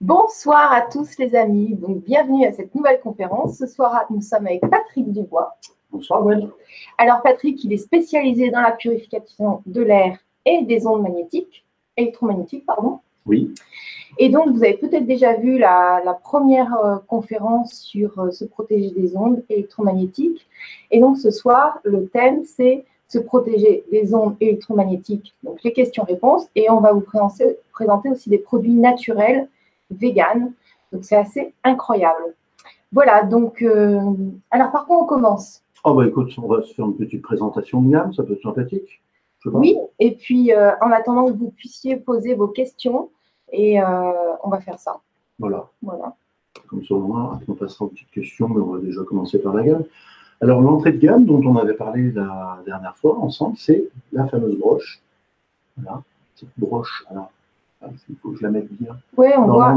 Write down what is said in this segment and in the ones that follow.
Bonsoir à tous les amis, donc bienvenue à cette nouvelle conférence. Ce soir, nous sommes avec Patrick Dubois. Bonsoir Gwen. Alors Patrick, il est spécialisé dans la purification de l'air et des ondes magnétiques, électromagnétiques, pardon. Oui. Et donc, vous avez peut-être déjà vu la, première euh, conférence sur euh, se protéger des ondes électromagnétiques. Et donc, ce soir, le thème, c'est se protéger des ondes électromagnétiques. Donc, les questions-réponses. Et on va vous présenter, présenter aussi des produits naturels vegan. Donc c'est assez incroyable. Voilà, donc, euh, alors par quoi on commence? Oh bah écoute, on va se faire une petite présentation de gamme, ça peut être sympathique. Oui, et puis euh, en attendant que vous puissiez poser vos questions, et euh, on va faire ça. Voilà. Voilà. Comme ça, on passera aux petites questions, mais on va déjà commencer par la gamme. Alors, l'entrée de gamme dont on avait parlé la dernière fois ensemble, c'est la fameuse broche. Voilà, cette broche. Alors, il faut que je la mette bien. Oui, on voit.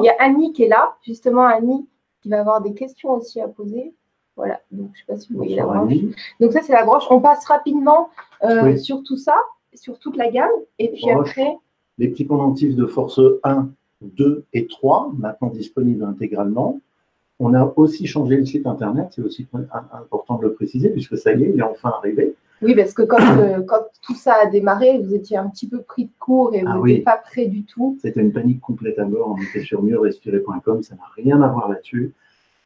il y a Annie qui est là, justement Annie qui va avoir des questions aussi à poser. Voilà, donc je ne sais pas si vous voyez la broche. Donc ça, c'est la broche. On passe rapidement euh, sur tout ça, sur toute la gamme. Et puis après. Les petits pendentifs de force 1, 2 et 3, maintenant disponibles intégralement. On a aussi changé le site internet, c'est aussi important de le préciser, puisque ça y est, il est enfin arrivé. Oui, parce que quand, euh, quand, tout ça a démarré, vous étiez un petit peu pris de court et vous ah n'étiez pas prêt du tout. C'était une panique complète à bord. On était sur mieuxrespirer.com, ça n'a rien à voir là-dessus.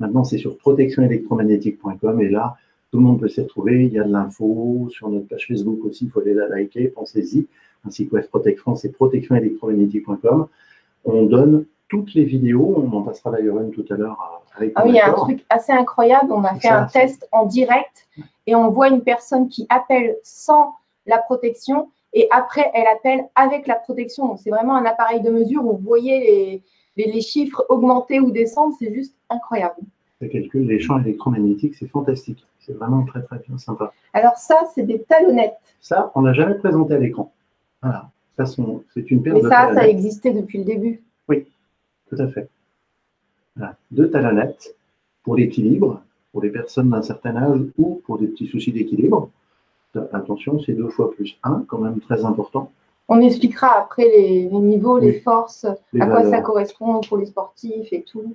Maintenant, c'est sur protectionélectromagnétique.com et là, tout le monde peut s'y retrouver. Il y a de l'info sur notre page Facebook aussi, il faut aller la liker, pensez-y, ainsi que Web Protect France et protectionélectromagnétique.com. On donne toutes les vidéos, on en passera d'ailleurs une tout à l'heure avec. Ah oui, il y a un truc assez incroyable. On a fait un test en direct et on voit une personne qui appelle sans la protection et après elle appelle avec la protection. Donc c'est vraiment un appareil de mesure où vous voyez les, chiffres augmenter ou descendre, c'est juste incroyable. Ça calcule les champs électromagnétiques, c'est fantastique. C'est vraiment très très bien sympa. Alors ça, c'est des talonnettes. Ça, on n'a jamais présenté à l'écran. Voilà. c'est une paire Mais ça, ça existait depuis le début. Tout à fait. Voilà. Deux talonnettes pour l'équilibre, pour les personnes d'un certain âge ou pour des petits soucis d'équilibre. Attention, c'est deux fois plus un, quand même très important. On expliquera après les, niveaux, les forces, à quoi ça correspond pour les sportifs et tout.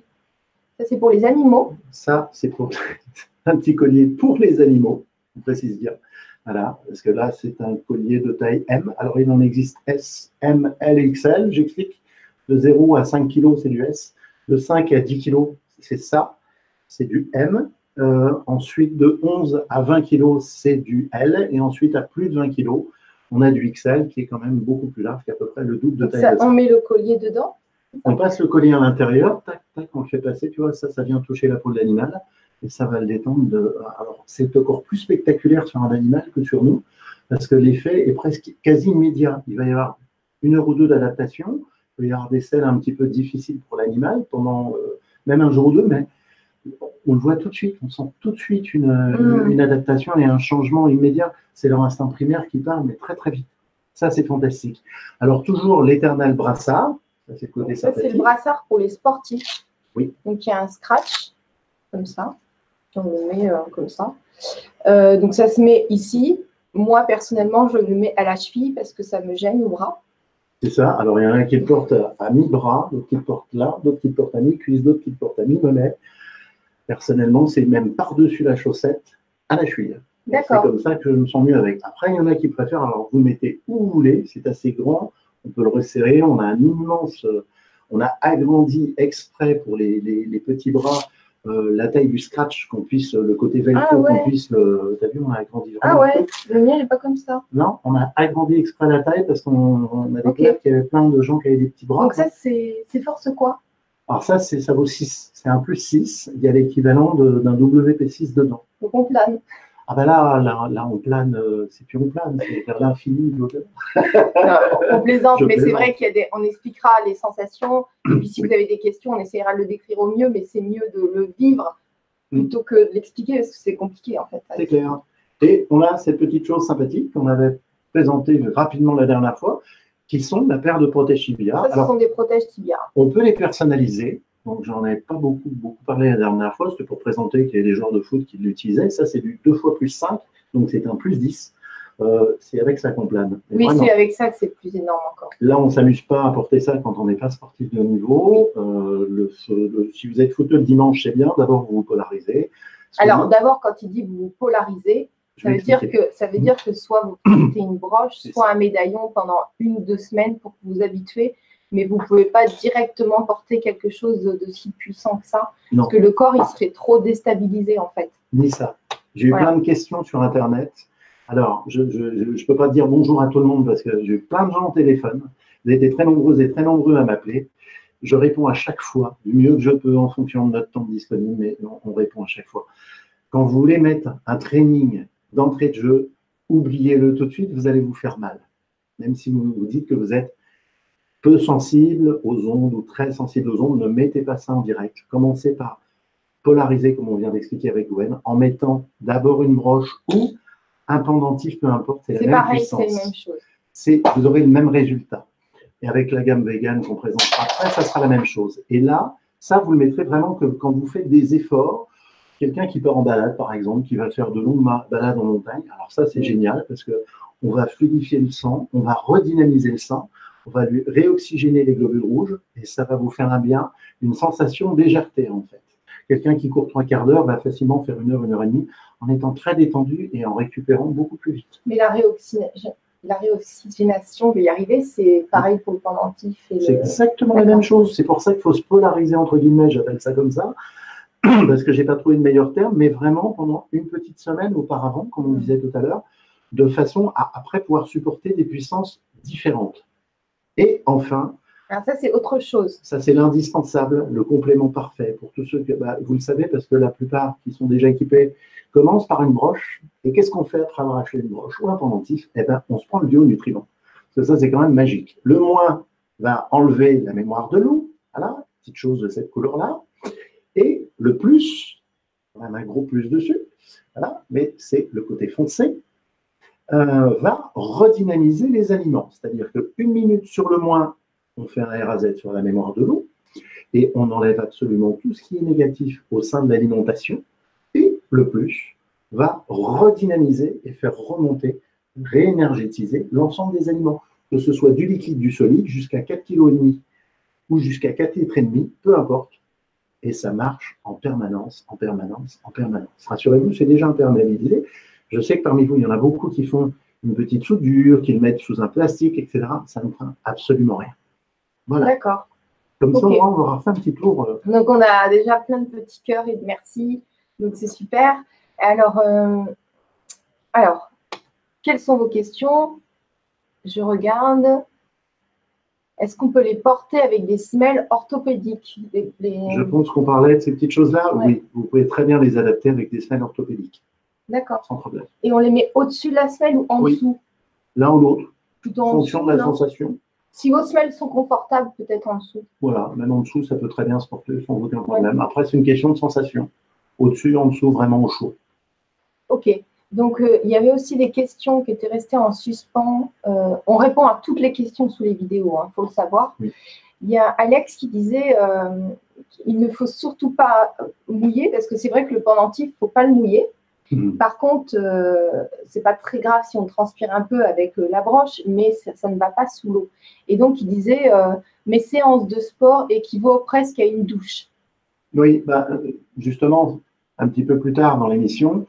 Ça, c'est pour les animaux. Ça, c'est pour un petit collier pour les animaux, on précise bien. Voilà, parce que là, c'est un collier de taille M. Alors, il en existe S, M, L XL, j'explique. De 0 à 5 kg, c'est du S. De 5 à 10 kg, c'est ça, c'est du M. Euh, ensuite, de 11 à 20 kg, c'est du L. Et ensuite, à plus de 20 kg, on a du XL qui est quand même beaucoup plus large, qui est à peu près le double de taille. Ça, on met le collier dedans On passe le collier à l'intérieur, tac, tac, on le fait passer, tu vois, ça, ça vient toucher la peau de l'animal et ça va le détendre. De... Alors, c'est encore plus spectaculaire sur un animal que sur nous, parce que l'effet est presque quasi immédiat. Il va y avoir une heure ou deux d'adaptation, peut y avoir des selles un petit peu difficiles pour l'animal pendant euh, même un jour ou deux, mais on le voit tout de suite, on sent tout de suite une, mm. adaptation et un changement immédiat. C'est leur instinct primaire qui parle, mais très très vite. Ça, c'est fantastique. Alors, toujours l'éternel brassard. Ça, c'est le brassard pour les sportifs. Oui. Donc, il y a un scratch, comme ça. On le met euh, comme ça. Euh, donc, ça se met ici. Moi, personnellement, je le mets à la cheville parce que ça me gêne au bras. C'est ça. Alors, il y en a un qui le porte à mi-bras, d'autres qui le portent là, d'autres qui le portent à mi-cuisse, d'autres qui le portent à mi-mollet. Personnellement, c'est même par-dessus la chaussette à la cheville. C'est comme ça que je me sens mieux avec. Après, il y en a qui préfèrent, alors vous mettez où vous voulez, c'est assez grand, on peut le resserrer, on a un immense, on a agrandi exprès pour les, petits bras euh, la taille du scratch, qu'on puisse, le côté velcro, ah qu'on puisse le. T'as vu, on a agrandi Ah ouais, le mien n'est pas comme ça. Non, on a agrandi exprès la taille parce qu'on a découvert qu'il y avait plein de gens qui avaient des petits bras. Donc ça, c'est force quoi? Alors ça, ça vaut 6. C'est un plus 6. Il y a l'équivalent d'un WP6 dedans. Donc on plane. Ah ben là, là, on plane, euh, c'est plus on plane, c'est vers l'infini on plaisante, mais c'est vrai qu'on expliquera les sensations. Et puis si vous avez des questions, on essaiera de le décrire au mieux, mais c'est mieux de le vivre mm. plutôt que de l'expliquer parce que c'est compliqué en fait. C'est clair. Et on a cette petite chose sympathique qu'on avait présentée rapidement la dernière fois, qui sont la paire de protèges tibia. ce sont des protèges tibia. On peut les personnaliser. Donc, j'en ai pas beaucoup, beaucoup parlé la dernière fois. C'était pour présenter qu'il y a des joueurs de foot qui l'utilisaient. Ça, c'est du 2 fois plus 5. Donc, c'est un plus 10. euh, c'est avec ça qu'on plane. Mais Oui, c'est avec ça que c'est plus énorme encore. Là, on ne s'amuse pas à porter ça quand on n'est pas sportif de haut niveau. Euh, le- ce- le- si vous êtes footeur le dimanche, c'est bien. D'abord, vous vous polarisez. Que Alors, d'abord, quand il dit que vous vous polarisez, ça veut, dire que, ça veut dire que soit vous portez une broche, soit un médaillon pendant une ou deux semaines pour vous habituer, mais vous ne pouvez pas directement porter quelque chose de, de si puissant que ça, Non. parce que le corps, il serait trop déstabilisé en fait. Ni ça. J'ai eu Voilà. plein de questions sur Internet. Alors, je ne peux pas dire bonjour à tout le monde parce que j'ai eu plein de gens au téléphone. Vous avez été très nombreux et très nombreux à m'appeler. Je réponds à chaque fois, du mieux que je peux en fonction de notre temps disponible, mais on, on répond à chaque fois. Quand vous voulez mettre un training d'entrée de jeu, oubliez-le tout de suite, vous allez vous faire mal. Même si vous vous dites que vous êtes peu sensible aux ondes ou très sensible aux ondes, ne mettez pas ça en direct. Commencez par polariser, comme on vient d'expliquer avec Gwen, en mettant d'abord une broche ou un pendentif, peu importe, c'est la pareil, c'est puissance la même chose. c'est vous aurez le même résultat. Et avec la gamme vegan qu'on présentera après, ça sera la même chose. Et là, ça, vous le mettrez vraiment que quand vous faites des efforts, quelqu'un qui part en balade, par exemple, qui va faire de longues balades en montagne, alors ça, c'est Oui. génial parce que on va fluidifier le sang, on va redynamiser le sang, on va lui réoxygéner les globules rouges et ça va vous faire un bien, une sensation de légèreté, en fait. Quelqu'un qui court trois quarts d'heure va facilement faire une heure, une heure et demie en étant très détendu et en récupérant beaucoup plus vite. Mais la, réoxygénation, la réoxygénation, je vais y arriver, c'est pareil pour le pendentif. Et C'est le... exactement la même chose. C'est pour ça qu'il faut se polariser, entre guillemets, j'appelle ça comme ça, parce que j'ai pas trouvé de meilleur terme, mais vraiment pendant une petite semaine auparavant, comme on disait tout à l'heure, de façon à après pouvoir supporter des puissances différentes. Et enfin, Alors ça, c'est autre chose. ça c'est l'indispensable, le complément parfait pour tous ceux que, bah, vous le savez, parce que la plupart qui sont déjà équipés commencent par une broche. Et qu'est-ce qu'on fait après avoir acheté une broche ou un pendentif? Eh ben, on se prend le bionutrimant. Parce que ça, c'est quand même magique. Le moins va enlever la mémoire de l'eau, voilà, petite chose de cette couleur-là. Et le plus, on a un gros plus dessus, voilà, mais c'est le côté foncé, euh, va redynamiser les aliments. C'est-à-dire qu'une minute sur le moins, on fait un RAZ sur la mémoire de l'eau, et on enlève absolument tout ce qui est négatif au sein de l'alimentation, et le plus va redynamiser et faire remonter, réénergétiser l'ensemble des aliments, que ce soit du liquide, du solide, jusqu'à 4,5 kg ou jusqu'à 4,5 litres, peu importe. Et ça marche en permanence, en permanence, en permanence. Rassurez-vous, c'est déjà imperméabilisé. Je sais que parmi vous, il y en a beaucoup qui font une petite soudure, qui le mettent sous un plastique, etc. Ça ne craint absolument rien. Voilà. D'accord. Comme ça, on aura fait un petit tour. euh, Donc, on a déjà plein de petits cœurs et de merci. Donc, c'est super. Alors, euh, alors, quelles sont vos questions? Je regarde. Est-ce qu'on peut les porter avec des semelles orthopédiques? Les- les- Je pense qu'on parlait de ces petites choses-là. Ouais. Oui, vous pouvez très bien les adapter avec des semelles orthopédiques, D'accord. sans problème. Et on les met au-dessus de la semelle ou en Oui. dessous? L'un ou l'autre, Plutôt en fonction dessous, de la non sensation. Si vos semelles sont confortables, peut-être en dessous. Voilà, même en dessous, ça peut très bien se porter sans aucun problème. Après, c'est une question de sensation. Au-dessus, en dessous, vraiment au chaud. Ok. Donc, euh, il y avait aussi des questions qui étaient restées en suspens. Euh, on répond à toutes les questions sous les vidéos, il faut le savoir. Oui. Il y a Alex qui disait euh, qu'il ne faut surtout pas euh, mouiller, parce que c'est vrai que le pendentif, il ne faut pas le mouiller. Mhm. Par contre, euh, c'est pas très grave si on transpire un peu avec euh, la broche, mais ça, ça ne va pas sous l'eau. Et donc, il disait euh, mes séances de sport équivaut presque à une douche. Oui, bah, euh, justement, un petit peu plus tard dans l'émission,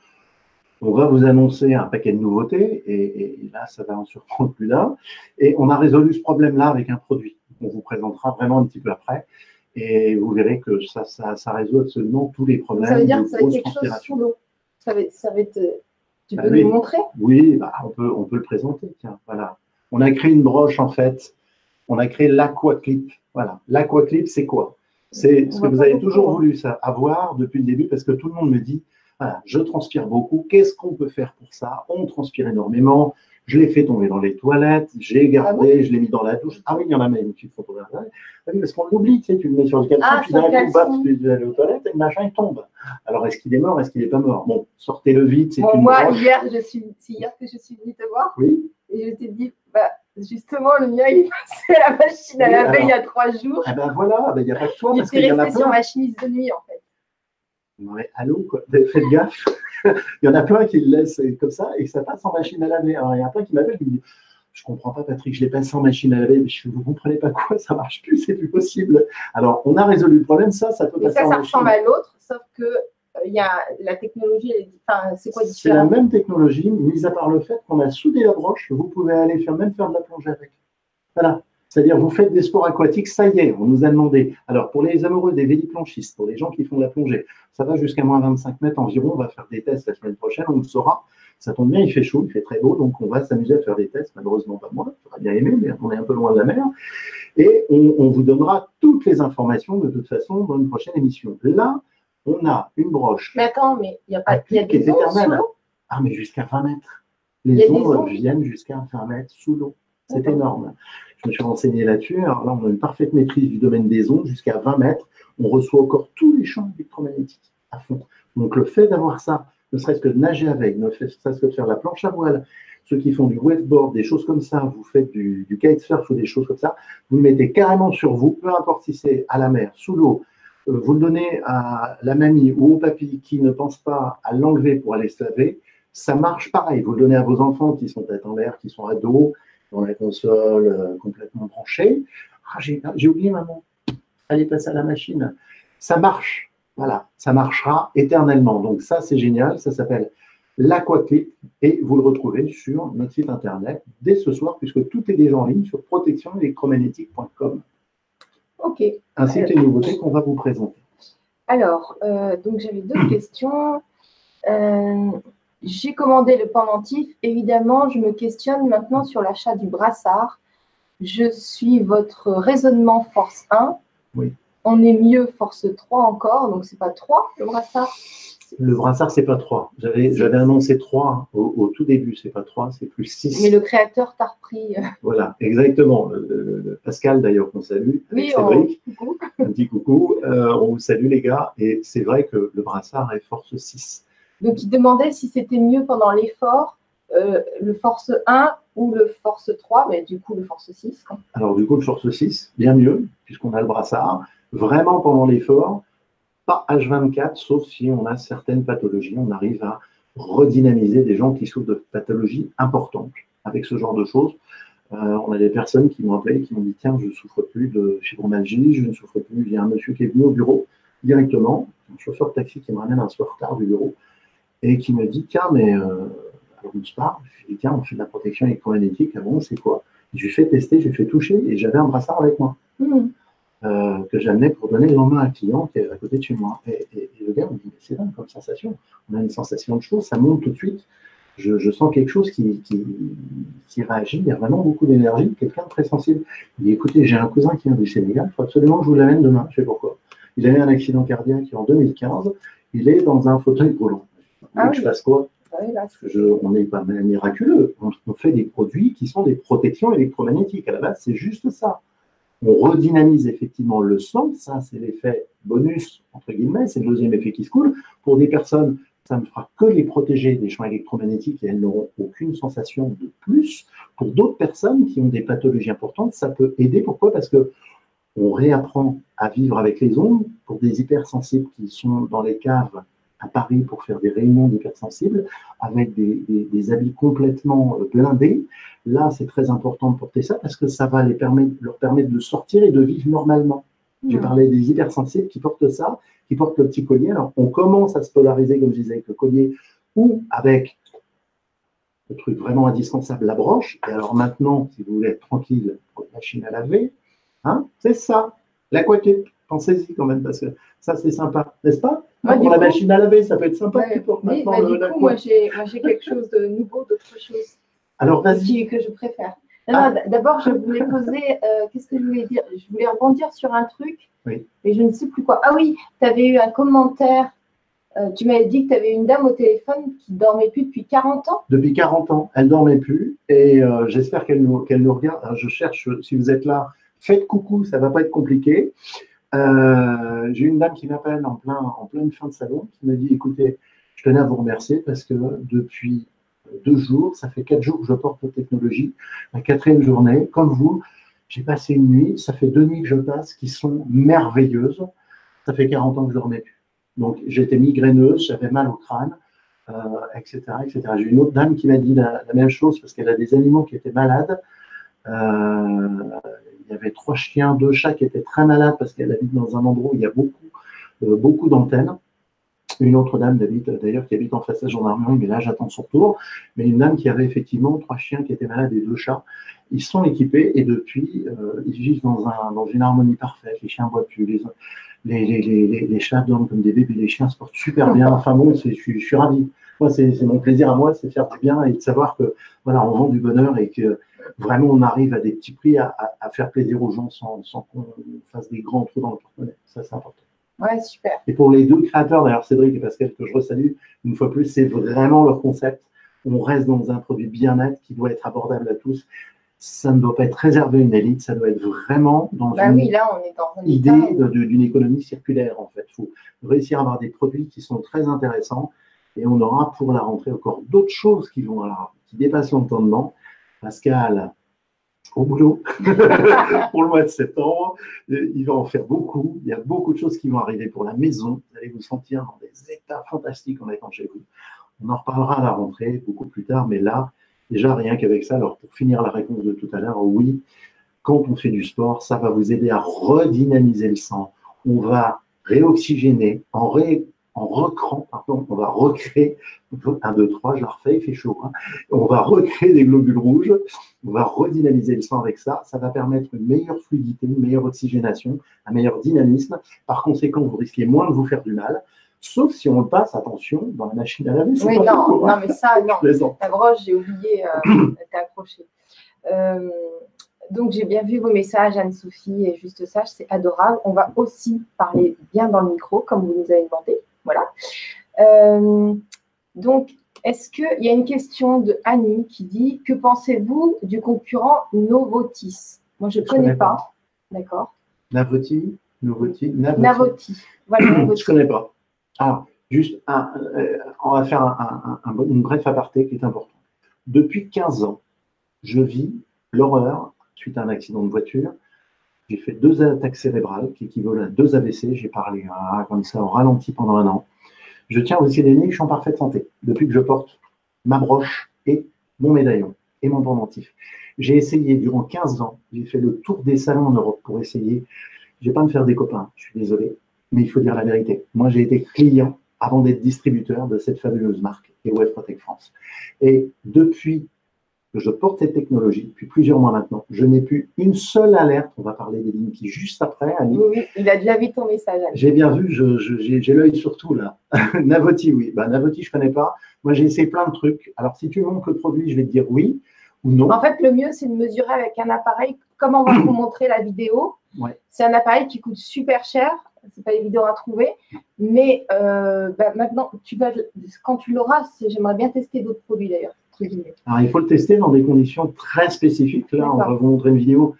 on va vous annoncer un paquet de nouveautés, et, et là, ça va en surprendre plus d'un. Et on a résolu ce problème-là avec un produit. On vous présentera vraiment un petit peu après. Et vous verrez que ça, ça, ça résout absolument tous les problèmes. Ça veut dire de que ça va être grosse quelque chose sous l'eau. Ça va, être- ça va être. euh, Tu Bah peux nous montrer? Oui, bah, on, peut, on peut le présenter. Tiens, voilà. On a créé une broche, en fait. On a créé l'Aquaclip. Voilà. L'Aquaclip, c'est quoi? C'est ce que vous avez toujours voulu ça, avoir depuis le début, parce que tout le monde me dit voilà, je transpire beaucoup. Qu'est-ce qu'on peut faire pour ça? On transpire énormément. Je l'ai fait tomber dans les toilettes, j'ai gardé, je l'ai mis dans la douche. Ah oui, il y en a même qui font tomber dans la. Ah parce qu'on l'oublie, tu sais, tu le mets sur le caleçon, Ah, puis d'un coup, baf, tu allé aux toilettes et le machin, il tombe. Alors, est-ce qu'il est mort Est-ce qu'il n'est pas mort? Bon, sortez-le vite, c'est Bon, une moi, broche. hier, je suis, c'est hier que je suis venue te voir Oui, et je t'ai dit, bah, justement, le mien, il est passé à la machine à Oui, laver alors. il y a trois jours. Eh ben voilà, ben, il n'y a pas que toi, Il parce qu'il y en a resté sur plein. ma chemise de nuit, en fait. Non, mais allô, quoi. Faites gaffe. il y en a plein qui le laissent comme ça et que ça passe en machine à laver. Alors, il y en a plein qui m'appellent qui me disent je comprends pas, Patrick, je l'ai passé en machine à laver, mais je vous comprenez pas quoi, ça marche plus, c'est plus possible. Alors, on a résolu le problème, ça, ça peut passer ça, en ça machine. ressemble à l'autre, sauf que euh, il y a la technologie, enfin, c'est quoi C'est la même technologie, mis à part le fait qu'on a soudé la broche, vous pouvez aller faire même faire de la plongée avec. Voilà. C'est-à-dire, vous faites des sports aquatiques, ça y est, on nous a demandé. Alors, pour les amoureux des véliplanchistes, pour les gens qui font de la plongée, ça va jusqu'à moins 25 mètres environ. On va faire des tests la semaine prochaine, on le saura. Ça tombe bien, il fait chaud, il fait très beau, donc on va s'amuser à faire des tests. Malheureusement, pas moi, j'aurais bien aimé, mais on est un peu loin de la mer. Et on, on vous donnera toutes les informations de toute façon dans une prochaine émission. Là, on a une broche Mais attends, mais il y a pas, y a des ondes sous l'eau? Ah, mais jusqu'à 20 mètres. Les ondes ondes. viennent jusqu'à 20 mètres sous l'eau. C'est énorme. Je me suis renseigné là-dessus. Alors là, on a une parfaite maîtrise du domaine des ondes. Jusqu'à 20 mètres, on reçoit encore tous les champs électromagnétiques à fond. Donc le fait d'avoir ça, ne serait-ce que de nager avec, ne serait-ce que de faire la planche à voile, ceux qui font du waveboard, des choses comme ça, vous faites du, kitesurf ou des choses comme ça, vous le mettez carrément sur vous, peu importe si c'est à la mer, sous l'eau, euh, vous le donnez à la mamie ou au papy qui ne pense pas à l'enlever pour aller se laver, ça marche pareil. Vous le donnez à vos enfants qui sont tête en l'air, qui sont à dos, dans la console, euh, complètement branchés. Ah, j'ai oublié maman, allez passer à la machine. Ça marche, voilà, ça marchera éternellement. Donc ça, c'est génial, ça s'appelle l'Aquaclip et vous le retrouvez sur notre site internet dès ce soir puisque tout est déjà en ligne sur protectionélectromagnétique.com Ok. ainsi que les nouveautés qu'on va vous présenter. Alors, euh, donc j'avais deux questions. Euh, J'ai commandé le pendentif. Évidemment, je me questionne maintenant sur l'achat du brassard. Je suis votre raisonnement force 1. Oui. On est mieux force 3 encore, donc c'est pas 3 le brassard. Le brassard, c'est pas 3. J'avais j'avais annoncé 3 au, au tout début, c'est pas 3, c'est plus 6. Mais le créateur t'a repris. Voilà, exactement. Le- le- le Pascal, d'ailleurs, qu'on salue, Oui, avec on- Cédric, coucou. un petit coucou. Euh, on vous salue, les gars. Et c'est vrai que le brassard est force 6. Donc il demandait si c'était mieux pendant l'effort, euh, le force 1 ou le force 3, mais du coup le force 6. quoi. Alors, du coup, le force 6, bien mieux, puisqu'on a le brassard. Vraiment pendant l'effort, pas H24, sauf si on a certaines pathologies. On arrive à redynamiser des gens qui souffrent de pathologies importantes avec ce genre de choses. Euh, on a des personnes qui m'ont appelé, qui m'ont dit Tiens, je ne souffre plus de fibromyalgie, je ne souffre plus. Il y a un monsieur qui est venu au bureau directement, un chauffeur de taxi qui me ramène un soir tard du bureau et qui me dit Tiens, mais euh, alors on se parle. Je lui dis Tiens, on fait de la protection électromagnétique. Ah bon, c'est quoi? Je lui fais tester, je lui fais toucher et j'avais un brassard avec moi Hmm. euh, que j'amenais pour donner le lendemain à un client qui est à côté de chez moi. Et, et- et le gars me dit, Mais c'est dingue comme sensation. On a une sensation de chaud, ça monte tout de suite. Je, je sens quelque chose qui, qui, qui réagit. Il y a vraiment beaucoup d'énergie. Quelqu'un de très sensible. Il dit, écoutez, j'ai un cousin qui vient du Sénégal. Il faut absolument que je vous l'amène demain. Je sais pourquoi? Il a eu un accident cardiaque en 2015. Il est dans un fauteuil roulant. Ah que je oui. fasse quoi Ouais, là, je- on n'est pas miraculeux. On, on fait des produits qui sont des protections électromagnétiques. À la base, c'est juste ça. On redynamise effectivement le sang. Ça, c'est l'effet bonus, entre guillemets. C'est le deuxième effet qui se coule. Pour des personnes, ça ne fera que les protéger des champs électromagnétiques et elles n'auront aucune sensation de plus. Pour d'autres personnes qui ont des pathologies importantes, ça peut aider. Pourquoi? Parce que on réapprend à vivre avec les ondes. Pour des hypersensibles qui sont dans les caves à Paris pour faire des réunions d'hypersensibles, avec des, des- des habits complètement euh, blindés. Là, c'est très important de porter ça parce que ça va les permettre, leur permettre de sortir et de vivre normalement. J'ai Hmm. parlé des hypersensibles qui portent ça, qui portent le petit collier. Alors, on commence à se polariser, comme je disais, avec le collier ou avec le truc vraiment indispensable, la broche. Et alors maintenant, si vous voulez être tranquille une machine à laver, hein, c'est ça, l'aquatique. Pensez-y quand même, parce que ça, c'est sympa, n'est-ce pas Moi, Pour la coup- machine à laver, ça peut être sympa Ouais, mais, bah, le- du coup, moi j'ai quelque chose de nouveau, d'autre chose Alors, vas-y. que je préfère. Ah. D'abord, je voulais poser, euh, qu'est-ce que je voulais dire? Je voulais rebondir sur un truc, Oui. mais je ne sais plus quoi. Ah oui, tu avais eu un commentaire, euh, tu m'avais dit que tu avais une dame au téléphone qui dormait plus depuis 40 ans. Depuis 40 ans, elle ne dormait plus et euh, j'espère qu'elle nous, nous regarde. Alors, je cherche, si vous êtes là, faites coucou, ça ne va pas être compliqué. Euh, J'ai une dame qui m'appelle en, plein, en pleine fin de salon qui me dit écoutez, je tenais à vous remercier parce que depuis deux jours, ça fait quatre jours que je porte votre technologie. La quatrième journée, comme vous, j'ai passé une nuit, ça fait deux nuits que je passe qui sont merveilleuses. Ça fait 40 ans que je ne dormais plus. Donc j'étais migraineuse, j'avais mal au crâne. etc., etc. J'ai une autre dame qui m'a dit la, même chose parce qu'elle a des animaux qui étaient malades. Il y avait trois chiens, deux chats qui étaient très malades parce qu'elle habite dans un endroit où il y a beaucoup, beaucoup d'antennes une autre dame d'ailleurs qui habite en face de la gendarmerie, mais là j'attends son tour. Mais une dame qui avait effectivement trois chiens qui étaient malades et deux chats. Ils sont équipés et depuis, euh, ils vivent dans, un, dans une harmonie parfaite. Les chiens boivent plus, les, les, les, les, chats dorment comme des bébés, les chiens se portent super bien. Enfin bon, je, je, suis ravi. Moi, c'est mon plaisir à moi, c'est de faire du bien et de savoir que voilà, on vend du bonheur et que vraiment on arrive à des petits prix à, à, faire plaisir aux gens sans, sans qu'on fasse des grands trous dans le porte-monnaie. Ça, c'est important. Ouais, super. Et pour les deux créateurs, d'ailleurs Cédric et Pascal, que je resalue une fois plus, c'est vraiment leur concept. On reste dans un produit bien-être qui doit être abordable à tous. Ça ne doit pas être réservé à une élite, ça doit être vraiment dans bah une oui, là, on est dans idée d'une économie circulaire, en fait. Il faut réussir à avoir des produits qui sont très intéressants et on aura pour la rentrée encore d'autres choses qui vont qui dépassent l'entendement. Pascal, au boulot pour le mois de septembre. Il va en faire beaucoup. Il y a beaucoup de choses qui vont arriver pour la maison. Vous allez vous sentir dans des états fantastiques en étant chez vous. On en reparlera à la rentrée, beaucoup plus tard, mais là, déjà rien qu'avec ça, alors pour finir la réponse de tout à l'heure, oui, quand on fait du sport, ça va vous aider à redynamiser le sang. On va réoxygéner en ré en recrant, pardon, on va recréer, 1, 2, 3, je la refais, il fait chaud, hein. on va recréer des globules rouges, on va redynamiser le sang avec ça, ça va permettre une meilleure fluidité, une meilleure oxygénation, un meilleur dynamisme. Par conséquent, vous risquez moins de vous faire du mal, sauf si on le passe, attention, dans la machine à laver. Oui, non, non, mais ça, non. La broche, j'ai oublié, euh, elle était accrochée. Euh, donc, j'ai bien vu vos messages, Anne-Sophie et Juste Sage, c'est adorable. On va aussi parler bien dans le micro, comme vous nous avez demandé. Voilà. Euh, donc, est-ce qu'il y a une question de Annie qui dit Que pensez-vous du concurrent Novotis? Moi, je ne connais, pas. D'accord. Navoti Novoti Navoti. Voilà, je ne connais pas. Alors, juste, euh, on va faire un, une bref aparté qui est important. Depuis 15 ans, je vis l'horreur suite à un accident de voiture j'ai fait deux attaques cérébrales qui équivalent à deux AVC. J'ai parlé comme ça au ralenti pendant un an. Je tiens aussi les je suis en parfaite santé depuis que je porte ma broche et mon médaillon et mon pendentif. J'ai essayé durant 15 ans, j'ai fait le tour des salons en Europe pour essayer. Je vais pas me faire des copains, je suis désolé, mais il faut dire la vérité. Moi, j'ai été client avant d'être distributeur de cette fabuleuse marque, EOF Protect France. Et depuis que je porte cette technologie depuis plusieurs mois maintenant. Je n'ai plus une seule alerte. On va parler des lignes qui juste après. Oui, il a déjà vu ton message. J'ai bien vu, j'ai l'œil sur tout là. Navoti, oui. Bah, Navoti, je ne connais pas. Moi, j'ai essayé plein de trucs. Alors, si tu montres le produit, je vais te dire oui ou non. En fait, le mieux, c'est de mesurer avec un appareil. Comme on va vous montrer la vidéo, c'est un appareil qui coûte super cher. C'est pas évident à trouver. Mais euh, bah, maintenant, tu vas, quand tu l'auras, j'aimerais bien tester d'autres produits d'ailleurs. Alors, il faut le tester dans des conditions très spécifiques. Là, on va vous montrer une vidéo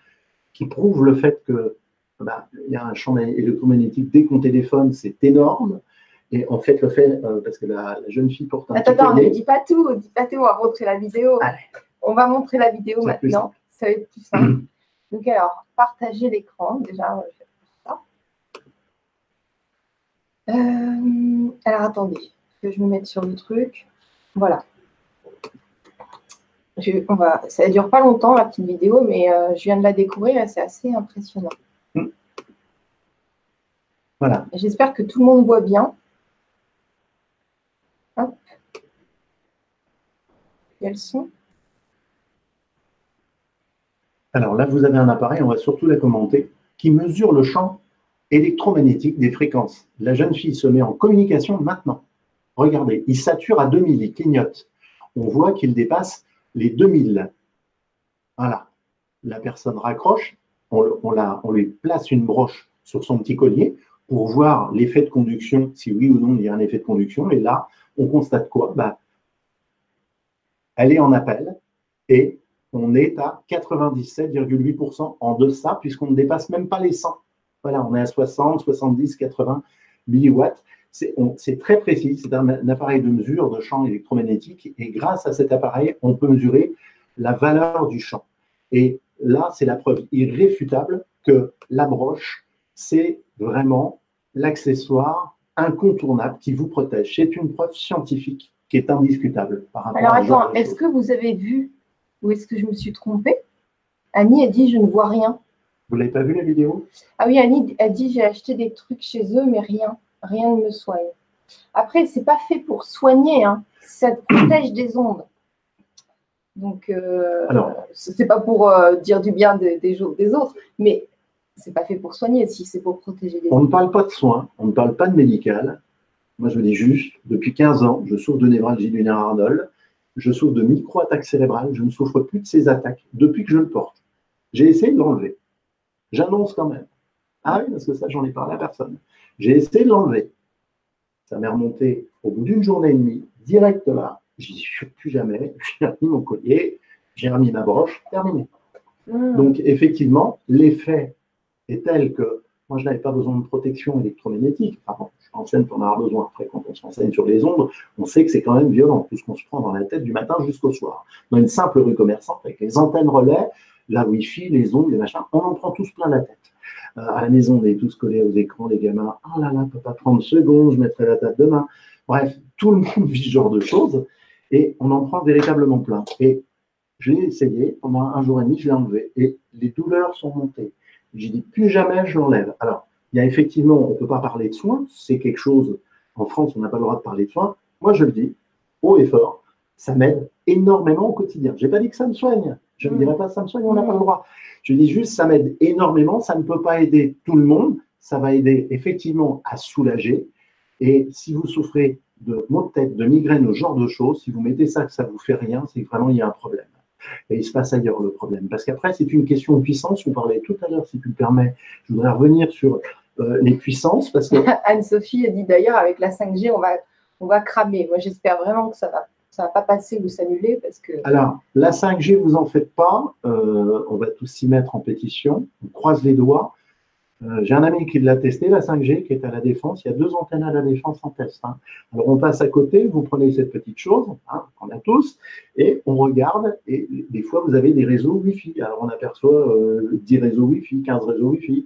qui prouve le fait que bah, il y a un champ électromagnétique dès qu'on téléphone, c'est énorme. Et en fait, le fait, euh, parce que la, jeune fille porte un Attends, attends, ne dis pas tout, dis pas tout, on va montrer la vidéo. On va montrer la vidéo maintenant, ça va être plus simple. Donc alors, partager l'écran, déjà, ça. Euh, alors attendez, que je me mette sur le truc. Voilà on va, ça ne dure pas longtemps, la petite vidéo, mais euh, je viens de la découvrir et c'est assez impressionnant. Hmm. Voilà. J'espère que tout le monde voit bien. Hop. Quels sont Alors là, vous avez un appareil, on va surtout la commenter, qui mesure le champ électromagnétique des fréquences. La jeune fille se met en communication maintenant. Regardez, il sature à 2000, il clignote. On voit qu'il dépasse les 2000. Voilà. La personne raccroche, on, on, lui place une broche sur son petit collier pour voir l'effet de conduction, si oui ou non il y a un effet de conduction. Et là, on constate quoi? Bah, Elle est en appel et on est à 97,8% en deçà, puisqu'on ne dépasse même pas les 100. Voilà, on est à 60, 70, 80 milliwatts. C'est très précis, c'est un, appareil de mesure de champ électromagnétique et grâce à cet appareil, on peut mesurer la valeur du champ. Et là, c'est la preuve irréfutable que la broche, c'est vraiment l'accessoire incontournable qui vous protège. C'est une preuve scientifique qui est indiscutable par rapport Alors à attends, est-ce que vous avez vu ou est-ce que je me suis trompée? Annie a dit je ne vois rien. Vous l'avez pas vu la vidéo? Ah oui, Annie a dit j'ai acheté des trucs chez eux, mais rien, rien ne me soigne. Après, c'est pas fait pour soigner, hein. ça te protège des ondes. Donc, euh, c'est pas pour euh, dire du bien des, des, autres, mais c'est pas fait pour soigner, si c'est pour protéger des On ne parle pas de soins, on ne parle pas de médical. Moi, je dis juste, depuis 15 ans, je souffre de névralgie du nerf Arnold, je souffre de micro-attaques cérébrales, je ne souffre plus de ces attaques depuis que je le porte. J'ai essayé de l'enlever. J'annonce quand même. Ah oui, parce que ça, j'en ai parlé à personne. J'ai essayé de l'enlever. Ça m'est remonté au bout d'une journée et demie, direct là. J'y suis plus jamais. J'ai remis mon collier, j'ai remis ma broche, terminé. Hmm. Donc, effectivement, l'effet est tel que moi, je n'avais pas besoin de protection électromagnétique. Enfin, bon, je suis enseigne pour en avoir besoin. Après, quand on s'enseigne sur les ondes, on sait que c'est quand même violent, tout ce qu'on se prend dans la tête du matin jusqu'au soir. Dans une simple rue commerçante, avec les antennes relais, la Wi-Fi, les ondes, les machins, on en prend tous plein la tête. Euh, à la maison, on est tous collés aux écrans, les gamins. Oh là là, papa, 30 secondes, je mettrai la table demain. Bref, tout le monde vit ce genre de choses et on en prend véritablement plein. Et je l'ai essayé pendant un jour et demi, je l'ai enlevé et les douleurs sont montées. J'ai dit plus jamais je l'enlève. Alors, il y a effectivement, on ne peut pas parler de soins, c'est quelque chose, en France, on n'a pas le droit de parler de soins. Moi, je le dis, haut et fort, ça m'aide énormément au quotidien. Je n'ai pas dit que ça me soigne. Je ne dirais pas soigne, on n'a pas le droit. Je dis juste, ça m'aide énormément, ça ne peut pas aider tout le monde, ça va aider effectivement à soulager. Et si vous souffrez de maux de tête, de migraine, ce genre de choses, si vous mettez ça, que ça vous fait rien, c'est vraiment il y a un problème. Et il se passe ailleurs le problème. Parce qu'après, c'est une question de puissance. On parlait tout à l'heure, si tu le permets. Je voudrais revenir sur euh, les puissances parce que Anne-Sophie a dit d'ailleurs avec la 5G, on va, on va cramer. Moi, j'espère vraiment que ça va, ça va pas passer ou s'annuler parce que. Alors, la 5G, vous en faites pas. Euh, on va tous s'y mettre en pétition. On croise les doigts. Euh, J'ai un ami qui l'a testé, la 5G, qui est à la Défense. Il y a deux antennes à la Défense en test. hein. Alors, on passe à côté, vous prenez cette petite chose, hein, qu'on a tous, et on regarde. Et des fois, vous avez des réseaux Wi-Fi. Alors, on aperçoit euh, 10 réseaux Wi-Fi, 15 réseaux Wi-Fi.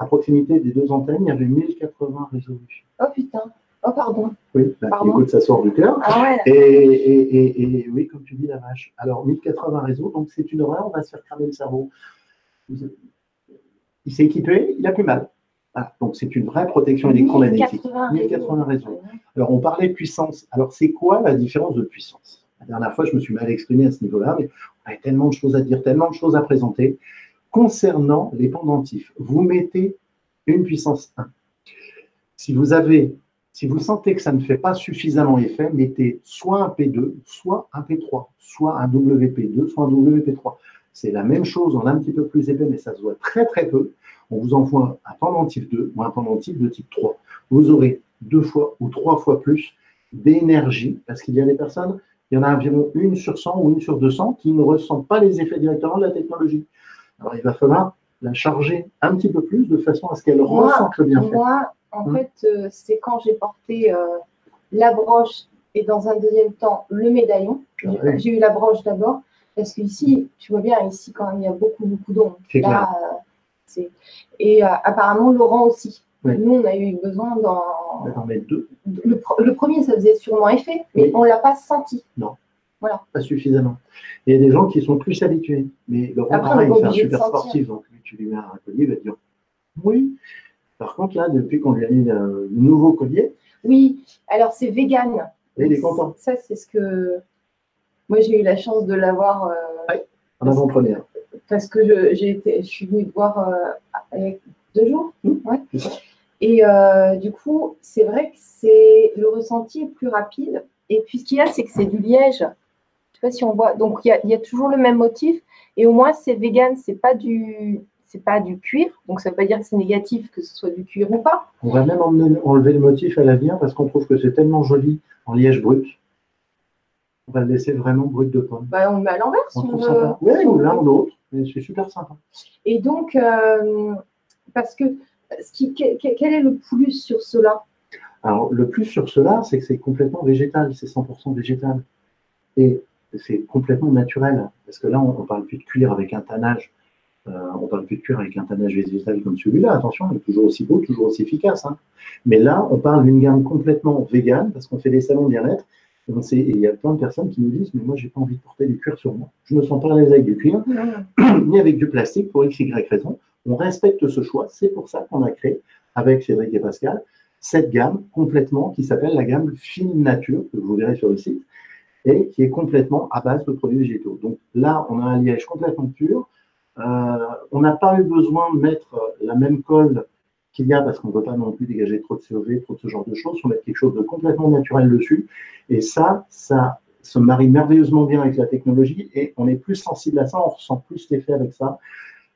À proximité des deux antennes, il y avait 1080 réseaux Wi-Fi. Oh putain. Oh pardon. Oui, bah, Pardon écoute, ça sort du cœur. Ah ouais. Et, et- et- et oui, comme tu dis, la vache. Alors, 1080 réseaux, donc c'est une horreur, on va se faire cramer le cerveau. Il s'est équipé, il a plus mal. Voilà, donc, c'est une vraie protection électromagnétique. 1080 1080 réseaux. Alors, on parlait de puissance. Alors, c'est quoi la différence de puissance? La dernière fois, je me suis mal exprimé à ce niveau-là, mais on avait tellement de choses à dire, tellement de choses à présenter. Concernant les pendentifs, vous mettez une puissance 1. Si vous avez, si vous sentez que ça ne fait pas suffisamment effet, mettez soit un P2, soit un P3, soit un WP2, soit un WP3. C'est la même chose en un petit peu plus épais, mais ça se voit très très peu. On vous envoie un pendentif 2 ou un pendentif de type 3. Vous aurez deux fois ou trois fois plus d'énergie, parce qu'il y a des personnes, il y en a environ une sur 100 ou une sur 200 qui ne ressentent pas les effets directement de la technologie. Alors il va falloir la charger un petit peu plus de façon à ce qu'elle ressente le bienfait. Moi, en Hmm. fait, euh, c'est quand j'ai porté euh, la broche et dans un deuxième temps le médaillon. J'ai Ah oui. j'ai eu la broche d'abord parce qu'ici, tu vois bien, ici quand même, il y a beaucoup, beaucoup. C'est Là, euh, c'est- et apparemment, Laurent aussi. Oui. Nous, on a eu besoin dans. On va en mettre deux, Le, pr- le premier, ça faisait sûrement effet, mais Oui. on ne l'a pas senti. pas suffisamment. Il y a des gens qui sont plus habitués. Mais Laurent, Après, pareil, c'est un super sportif, donc lui, tu lui mets un collier, il va dire oui. Par contre, là, depuis qu'on lui a mis un nouveau collier, Oui, alors c'est vegan. il est content. Ça, c'est ce que. Moi, j'ai eu la chance de l'avoir. euh, En avant-première. parce que je, j'ai été, je suis venue te voir euh, avec deux jours. Mmh, ouais. Et euh, du coup, c'est vrai que c'est le ressenti est plus rapide. Et puis ce qu'il y a, c'est que c'est du liège. Je sais pas si on voit. Donc il y a, il y a toujours le même motif. Et au moins, c'est vegan, c'est pas du. C'est pas du cuir, donc ça ne veut pas dire que c'est négatif que ce soit du cuir ou pas. On va même enlever le motif à l'avenir parce qu'on trouve que c'est tellement joli en liège brut. On va le laisser vraiment brut de pomme. Bah, on le met à l'envers si On veut. sympa. Oui, si ou l'un ou l'autre, mais c'est super sympa. Et donc, euh, parce que ce qui, quel est le plus sur cela? Alors, le plus sur cela, c'est que c'est complètement végétal, c'est 100% végétal. Et c'est complètement naturel. Parce que là, on ne parle plus de cuir avec un tannage. Euh, on parle plus de cuir avec un tannage végétal comme celui-là. Attention, il est toujours aussi beau, toujours aussi efficace. hein. Mais là, on parle d'une gamme complètement végane, parce qu'on fait des salons bien-être. Et il y a plein de personnes qui nous disent Mais moi, j'ai pas envie de porter du cuir sur moi. Je me sens pas à l'aise avec du cuir, ni avec du plastique pour x, y raison. On respecte ce choix. C'est pour ça qu'on a créé, avec Cédric et Pascal, cette gamme complètement qui s'appelle la gamme Fine Nature, que vous verrez sur le site, et qui est complètement à base de produits végétaux. Donc là, on a un liège complètement pur. Euh, on n'a pas eu besoin de mettre la même colle qu'il y a parce qu'on ne veut pas non plus dégager trop de COV, trop de ce genre de choses. On met quelque chose de complètement naturel dessus. Et ça, ça se marie merveilleusement bien avec la technologie et on est plus sensible à ça, on ressent plus l'effet avec ça.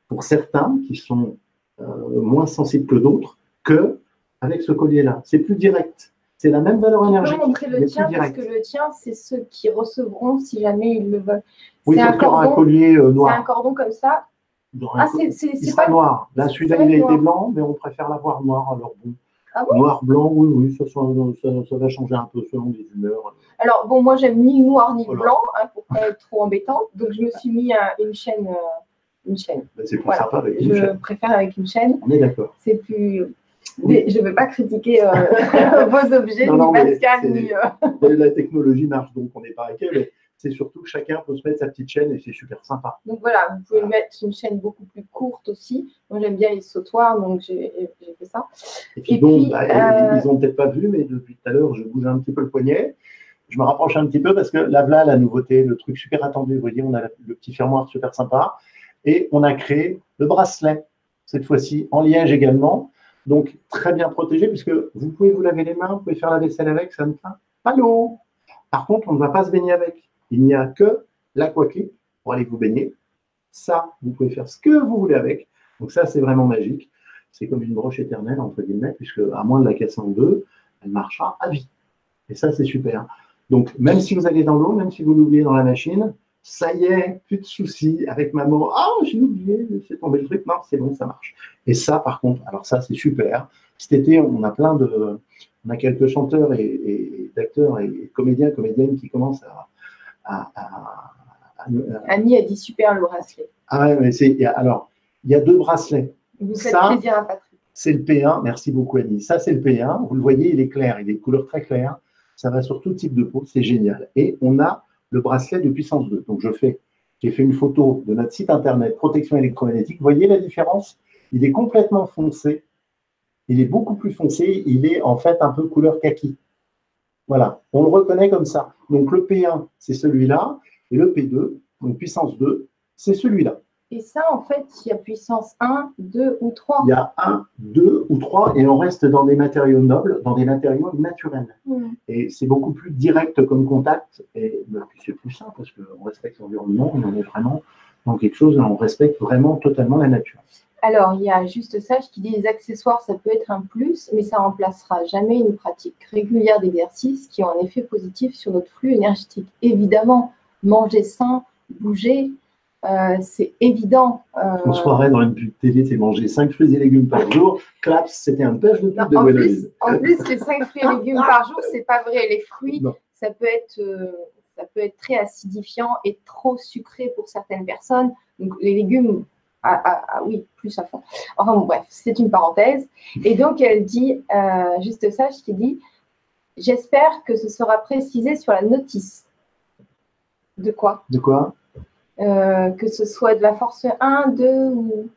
Pour certains qui sont euh, moins sensibles que d'autres, que avec ce collier-là. C'est plus direct. C'est la même valeur énergétique. Je peux montrer le tien parce que le tien, c'est ceux qui recevront si jamais ils le veulent. Oui, c'est un, un collier euh, noir. C'est un cordon comme ça ah, c'est pas noir. Là, celui-là, il a été blanc, mais on préfère l'avoir noir. Alors bon, ah noir, blanc, oui, oui, ça, ça, va changer un peu selon les humeurs. Alors bon, moi, j'aime ni noir ni blanc hein, pour pas être trop embêtante. Donc, je me suis mis une chaîne. Euh, une chaîne. Ben, c'est plus sympa avec une je chaîne. Je préfère avec une chaîne. On est d'accord. C'est plus. Mais je ne veux pas critiquer euh, vos objets, ni Pascal, ni. Euh, la technologie marche, donc on n'est pas avec elle c'est surtout que chacun peut se mettre sa petite chaîne et c'est super sympa. Donc voilà, vous pouvez mettre une chaîne beaucoup plus courte aussi. Moi j'aime bien les sautoirs, donc j'ai fait ça. Et puis bon, bah, euh, ils n'ont peut-être pas vu, mais depuis tout à l'heure, je bouge un petit peu le poignet. Je me rapproche un petit peu parce que là, là, la nouveauté, le truc super attendu, vous voyez, on a le petit fermoir super sympa. Et on a créé le bracelet, cette fois-ci en liège également. Donc très bien protégé puisque vous pouvez vous laver les mains, vous pouvez faire la vaisselle avec, ça ne fait pas l'eau. Par contre, on ne va pas se baigner avec. Il n'y a que l'aquaclip pour aller vous baigner. Ça, vous pouvez faire ce que vous voulez avec. Donc ça, c'est vraiment magique. C'est comme une broche éternelle, entre guillemets, puisque à moins de la casser en deux, elle marchera à vie. Et ça, c'est super. Donc, même si vous allez dans l'eau, même si vous l'oubliez dans la machine, ça y est, plus de soucis avec maman. Ah, j'ai oublié, c'est tombé le truc. Non, c'est bon, ça marche. Et ça, par contre, alors ça, c'est super. Cet été, on a plein de, on a quelques chanteurs et, et d'acteurs et comédiens, comédiennes qui commencent à, Annie a dit super le bracelet. Ah ouais, mais c'est. Alors, il y a deux bracelets. Vous faites plaisir à Patrick. C'est le P1, merci beaucoup Annie. Ça, c'est le P1. Vous le voyez, il est clair, il est de couleur très claire. Ça va sur tout type de peau, c'est génial. Et on a le bracelet de puissance 2. Donc, je fais, j'ai fait une photo de notre site internet protection électromagnétique. Voyez la différence? Il est complètement foncé. Il est beaucoup plus foncé. Il est en fait un peu couleur kaki. Voilà, on le reconnaît comme ça. Donc le P1, c'est celui-là, et le P2, donc puissance 2, c'est celui-là. Et ça, en fait, il y a puissance 1, 2 ou 3. Il y a 1, 2 ou 3, et on reste dans des matériaux nobles, dans des matériaux naturels. Hmm. Et c'est beaucoup plus direct comme contact, et bah, c'est plus simple parce qu'on respecte l'environnement, on est vraiment dans quelque chose, on respecte vraiment totalement la nature. Alors, il y a juste Sage qui dit les accessoires, ça peut être un plus, mais ça remplacera jamais une pratique régulière d'exercice qui a un effet positif sur notre flux énergétique. Évidemment, manger sain, bouger, euh, c'est évident. Euh... On se croirait dans une pub télé, c'est manger 5 fruits et légumes par jour. Claps, c'était un page de pub de en plus, en plus, les 5 fruits et légumes par jour, c'est pas vrai. Les fruits, ça peut être. Euh, ça peut être très acidifiant et trop sucré pour certaines personnes. Donc, les légumes, ah, ah, ah, oui, plus à fond. Enfin bon, bref, c'est une parenthèse. Et donc, elle dit, euh, juste ça, qui dit, j'espère que ce sera précisé sur la notice. De quoi? De quoi? Euh, Que ce soit de la force 1, 2 ou...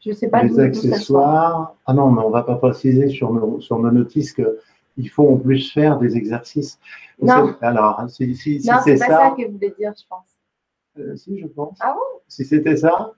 Je ne sais pas. Les accessoires. Ah non, mais on ne va pas préciser sur nos, sur nos notices qu'il faut en plus faire des exercices. Non. Alors, si, si, non, c'est pas ça, ça que voulait dire, je pense. Euh, si, je pense. Ah bon? Si c'était ça,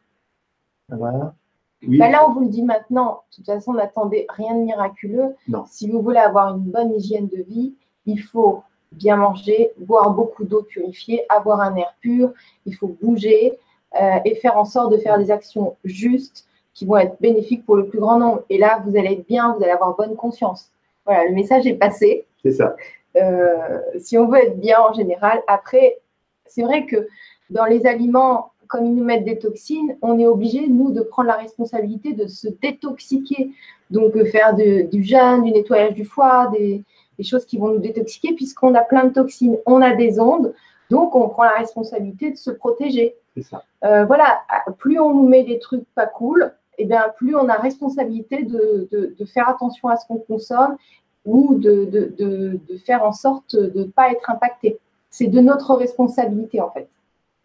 voilà. Bah là, on vous le dit maintenant. De toute façon, n'attendez rien de miraculeux. Si vous voulez avoir une bonne hygiène de vie, il faut bien manger, boire beaucoup d'eau purifiée, avoir un air pur, il faut bouger euh, et faire en sorte de faire des actions justes qui vont être bénéfiques pour le plus grand nombre. Et là, vous allez être bien, vous allez avoir bonne conscience. Voilà, le message est passé. C'est ça. Euh, si on veut être bien en général, après, c'est vrai que dans les aliments comme ils nous mettent des toxines, on est obligé, nous, de prendre la responsabilité de se détoxiquer. Donc, euh, faire du jeûne, du nettoyage du foie, des, choses qui vont nous détoxiquer, puisqu'on a plein de toxines, on a des ondes, donc on prend la responsabilité de se protéger. Ça. Euh, voilà, plus on nous met des trucs pas cool, et eh bien, plus on a responsabilité de, faire attention à ce qu'on consomme ou de, de, faire en sorte de ne pas être impacté. C'est de notre responsabilité en fait.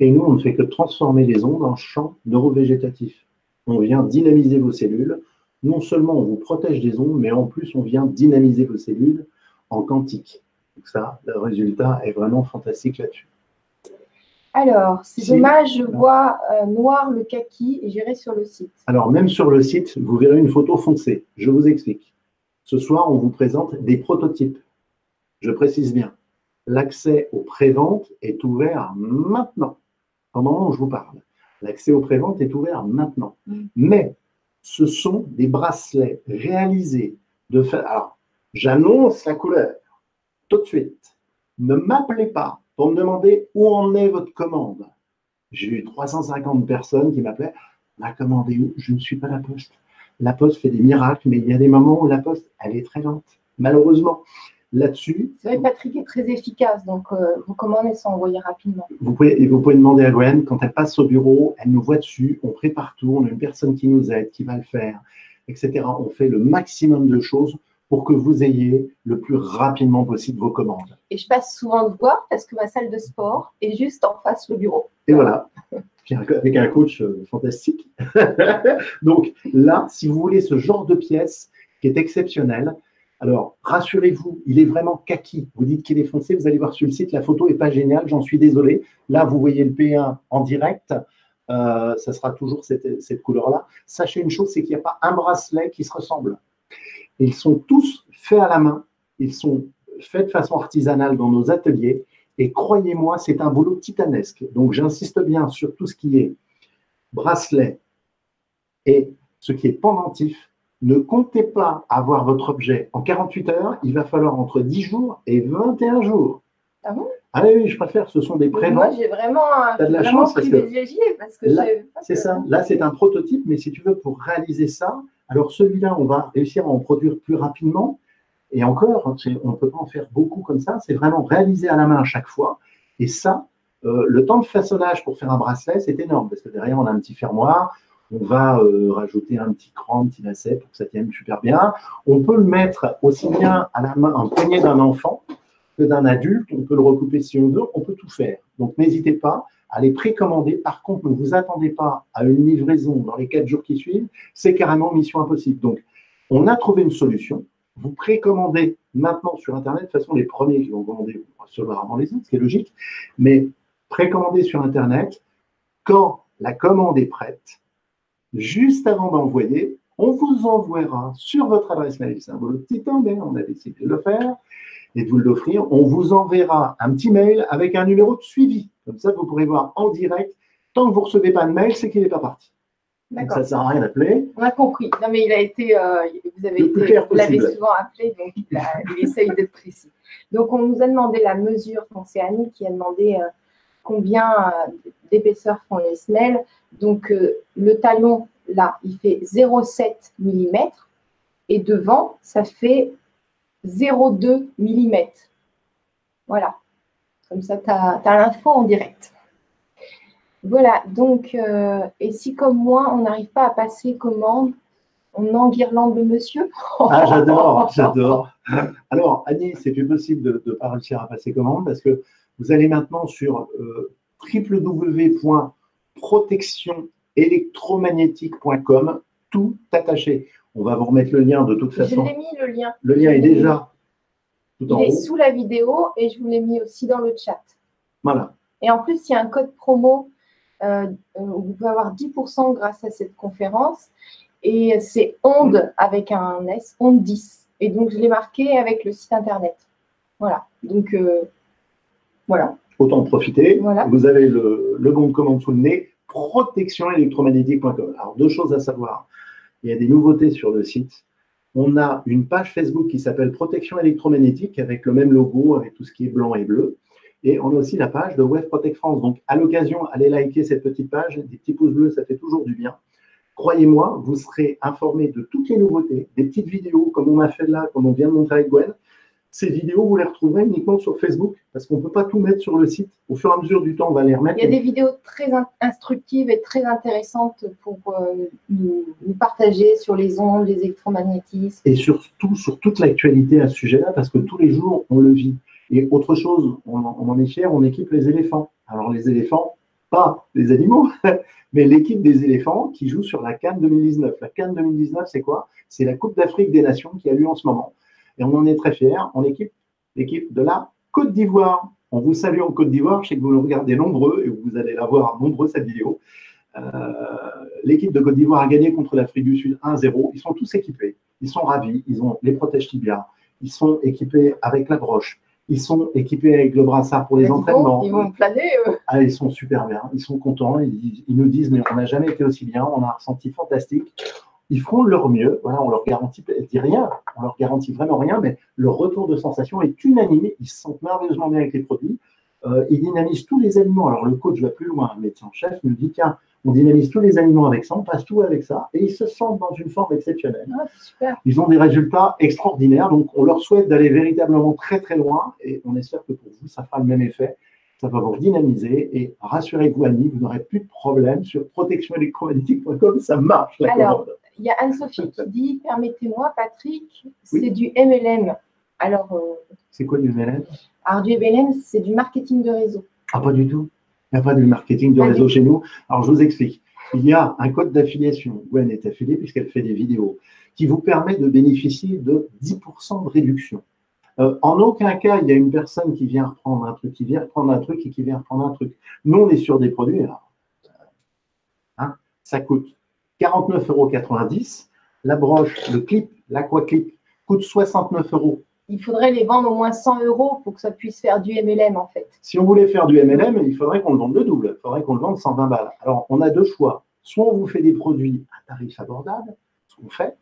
Et nous, on ne fait que transformer les ondes en champ neurovégétatif. On vient dynamiser vos cellules. Non seulement on vous protège des ondes, mais en plus on vient dynamiser vos cellules en quantique. Donc ça, le résultat est vraiment fantastique là-dessus. Alors, c'est dommage, je vois euh, noir le kaki et j'irai sur le site. Alors, même sur le site, vous verrez une photo foncée. Je vous explique. Ce soir, on vous présente des prototypes. Je précise bien, l'accès aux préventes est ouvert maintenant, au moment où je vous parle. L'accès aux préventes est ouvert maintenant. Mm. Mais ce sont des bracelets réalisés de. Alors, j'annonce la couleur tout de suite. Ne m'appelez pas pour me demander où en est votre commande. J'ai eu 350 personnes qui m'appelaient La commande est où? Je ne suis pas la poste. La poste fait des miracles, mais il y a des moments où la poste, elle est très lente, malheureusement. Là-dessus. C'est vrai que Patrick est très efficace, donc euh, vos commandes sont envoyées rapidement. Vous pouvez, vous pouvez demander à Gwen, quand elle passe au bureau, elle nous voit dessus, on prépare tout, on a une personne qui nous aide, qui va le faire, etc. On fait le maximum de choses pour que vous ayez le plus rapidement possible vos commandes. Et je passe souvent de voir parce que ma salle de sport est juste en face le bureau. Et voilà, avec un coach euh, fantastique. Donc là, si vous voulez ce genre de pièce qui est exceptionnel, alors rassurez-vous, il est vraiment kaki. Vous dites qu'il est foncé, vous allez voir sur le site, la photo n'est pas géniale, j'en suis désolé. Là, vous voyez le P1 en direct. Euh, ça sera toujours cette, cette couleur-là. Sachez une chose, c'est qu'il n'y a pas un bracelet qui se ressemble. Ils sont tous faits à la main. Ils sont faits de façon artisanale dans nos ateliers. Et croyez-moi, c'est un boulot titanesque. Donc j'insiste bien sur tout ce qui est bracelet et ce qui est pendentif. Ne comptez pas avoir votre objet en 48 heures. Il va falloir entre 10 jours et 21 jours. Ah bon? Ah oui, je préfère, ce sont des prévents. Moi, j'ai vraiment, as de la chance parce que, parce que c'est ça. Là, c'est un prototype, mais si tu veux, pour réaliser ça, alors celui-là, on va réussir à en produire plus rapidement. Et encore, on ne peut pas en faire beaucoup comme ça. C'est vraiment réalisé à la main à chaque fois. Et ça, euh, le temps de façonnage pour faire un bracelet, c'est énorme parce que derrière, on a un petit fermoir. On va euh, rajouter un petit cran, un petit lacet pour que ça tienne super bien. On peut le mettre aussi bien à la main, en poignet d'un enfant que d'un adulte. On peut le recouper si on veut. On peut tout faire. Donc, n'hésitez pas à les précommander. Par contre, ne vous attendez pas à une livraison dans les quatre jours qui suivent. C'est carrément mission impossible. Donc, on a trouvé une solution. Vous précommandez maintenant sur Internet. De toute façon, les premiers qui vont commander vont recevoir avant les autres, ce qui est logique. Mais précommandez sur Internet. Quand la commande est prête, juste avant d'envoyer, on vous enverra sur votre adresse mail. C'est un petit temps, mais on a décidé de le faire et de vous l'offrir. On vous enverra un petit mail avec un numéro de suivi. Comme ça, vous pourrez voir en direct. Tant que vous ne recevez pas de mail, c'est qu'il n'est pas parti. ça ne sert à rien d'appeler. On a compris. Non, mais il a été, euh, vous avez été, vous l'avez souvent appelé, donc il, essaye d'être précis. Donc, on nous a demandé la mesure. Donc, c'est Annie qui a demandé euh, combien euh, d'épaisseur font les semelles. Donc, le talon, là, il fait 0,7 mm. Et devant, ça fait 0,2 mm. Voilà. Comme ça, tu as, l'info en direct. Voilà, donc, euh, et si comme moi, on n'arrive pas à passer commande, on enguirlande le monsieur? Ah, j'adore, j'adore. Alors, Annie, c'est plus possible de ne pas réussir à passer commande parce que vous allez maintenant sur euh, www.protectionélectromagnétique.com, tout attaché. On va vous remettre le lien de toute façon. Je l'ai mis le lien. Le lien est déjà il est sous la vidéo et je vous l'ai mis aussi dans le chat. Voilà. Et en plus, il y a un code promo euh, euh, où vous pouvez avoir 10% grâce à cette conférence. Et c'est onde avec un S, onde 10. Et donc, je l'ai marqué avec le site internet. Voilà. Donc, euh, voilà. Autant profiter. Voilà. Vous avez le, le, bon de commande sous le nez, protectionélectromagnétique.com. Alors, deux choses à savoir. Il y a des nouveautés sur le site on a une page Facebook qui s'appelle Protection électromagnétique avec le même logo, avec tout ce qui est blanc et bleu. Et on a aussi la page de Web Protect France. Donc, à l'occasion, allez liker cette petite page. Des petits pouces bleus, ça fait toujours du bien. Croyez-moi, vous serez informé de toutes les nouveautés, des petites vidéos comme on a fait là, comme on vient de montrer avec Gwen. Ces vidéos, vous les retrouverez uniquement sur Facebook, parce qu'on ne peut pas tout mettre sur le site. Au fur et à mesure du temps, on va les remettre. Il y a des vidéos très instructives et très intéressantes pour euh, nous, partager sur les ondes, les électromagnétismes. Et surtout sur toute l'actualité à ce sujet-là, parce que tous les jours, on le vit. Et autre chose, on, on en est fier, on équipe les éléphants. Alors les éléphants, pas les animaux, mais l'équipe des éléphants qui joue sur la Cannes 2019. La Cannes 2019, c'est quoi? C'est la Coupe d'Afrique des Nations qui a lieu en ce moment. Et on en est très fiers. On équipe l'équipe de la Côte d'Ivoire. On vous salue en Côte d'Ivoire. Je sais que vous nous regardez nombreux et vous allez la voir nombreux cette vidéo. Euh, l'équipe de Côte d'Ivoire a gagné contre l'Afrique du Sud 1-0. Ils sont tous équipés. Ils sont ravis. Ils ont les protèges tibia. Ils sont équipés avec la broche. Ils sont équipés avec le brassard pour les entraînements. ils vont planer, eux. Ah, ils sont super bien. Ils sont contents. Ils, ils nous disent, mais on n'a jamais été aussi bien. On a un ressenti fantastique ils feront leur mieux. Voilà, on leur garantit, dit rien, on leur garantit vraiment rien, mais leur retour de sensation est unanime. Ils se sentent merveilleusement bien avec les produits. Euh, ils dynamisent tous les aliments. Alors le coach va plus loin, le médecin chef nous dit tiens, on dynamise tous les aliments avec ça, on passe tout avec ça, et ils se sentent dans une forme exceptionnelle. Ah, ils ont des résultats extraordinaires, donc on leur souhaite d'aller véritablement très très loin, et on espère que pour vous, ça fera le même effet. Ça va vous dynamiser et rassurez-vous, Annie, vous n'aurez plus de problème sur protectionélectromagnétique.com, ça marche la Alors, il y a Anne-Sophie qui dit Permettez-moi, Patrick, c'est du MLM. Alors. Euh, c'est quoi du MLM Alors, du MLM, c'est du marketing de réseau. Ah, pas du tout. Il n'y a pas de marketing de réseau chez nous. Alors, je vous explique. Il y a un code d'affiliation. Gwen est affiliée puisqu'elle fait des vidéos qui vous permet de bénéficier de 10% de réduction. Euh, en aucun cas, il y a une personne qui vient reprendre un truc, qui vient reprendre un truc et qui vient reprendre un truc. Nous, on est sur des produits. hein, ça coûte 49,90 euros. La broche, le clip, l'aquaclip coûte 69 euros. Il faudrait les vendre au moins 100 euros pour que ça puisse faire du MLM en fait. Si on voulait faire du MLM, il faudrait qu'on le vende le double. Il faudrait qu'on le vende 120 balles. Alors, on a deux choix. Soit on vous fait des produits à tarif abordable, ce qu'on fait,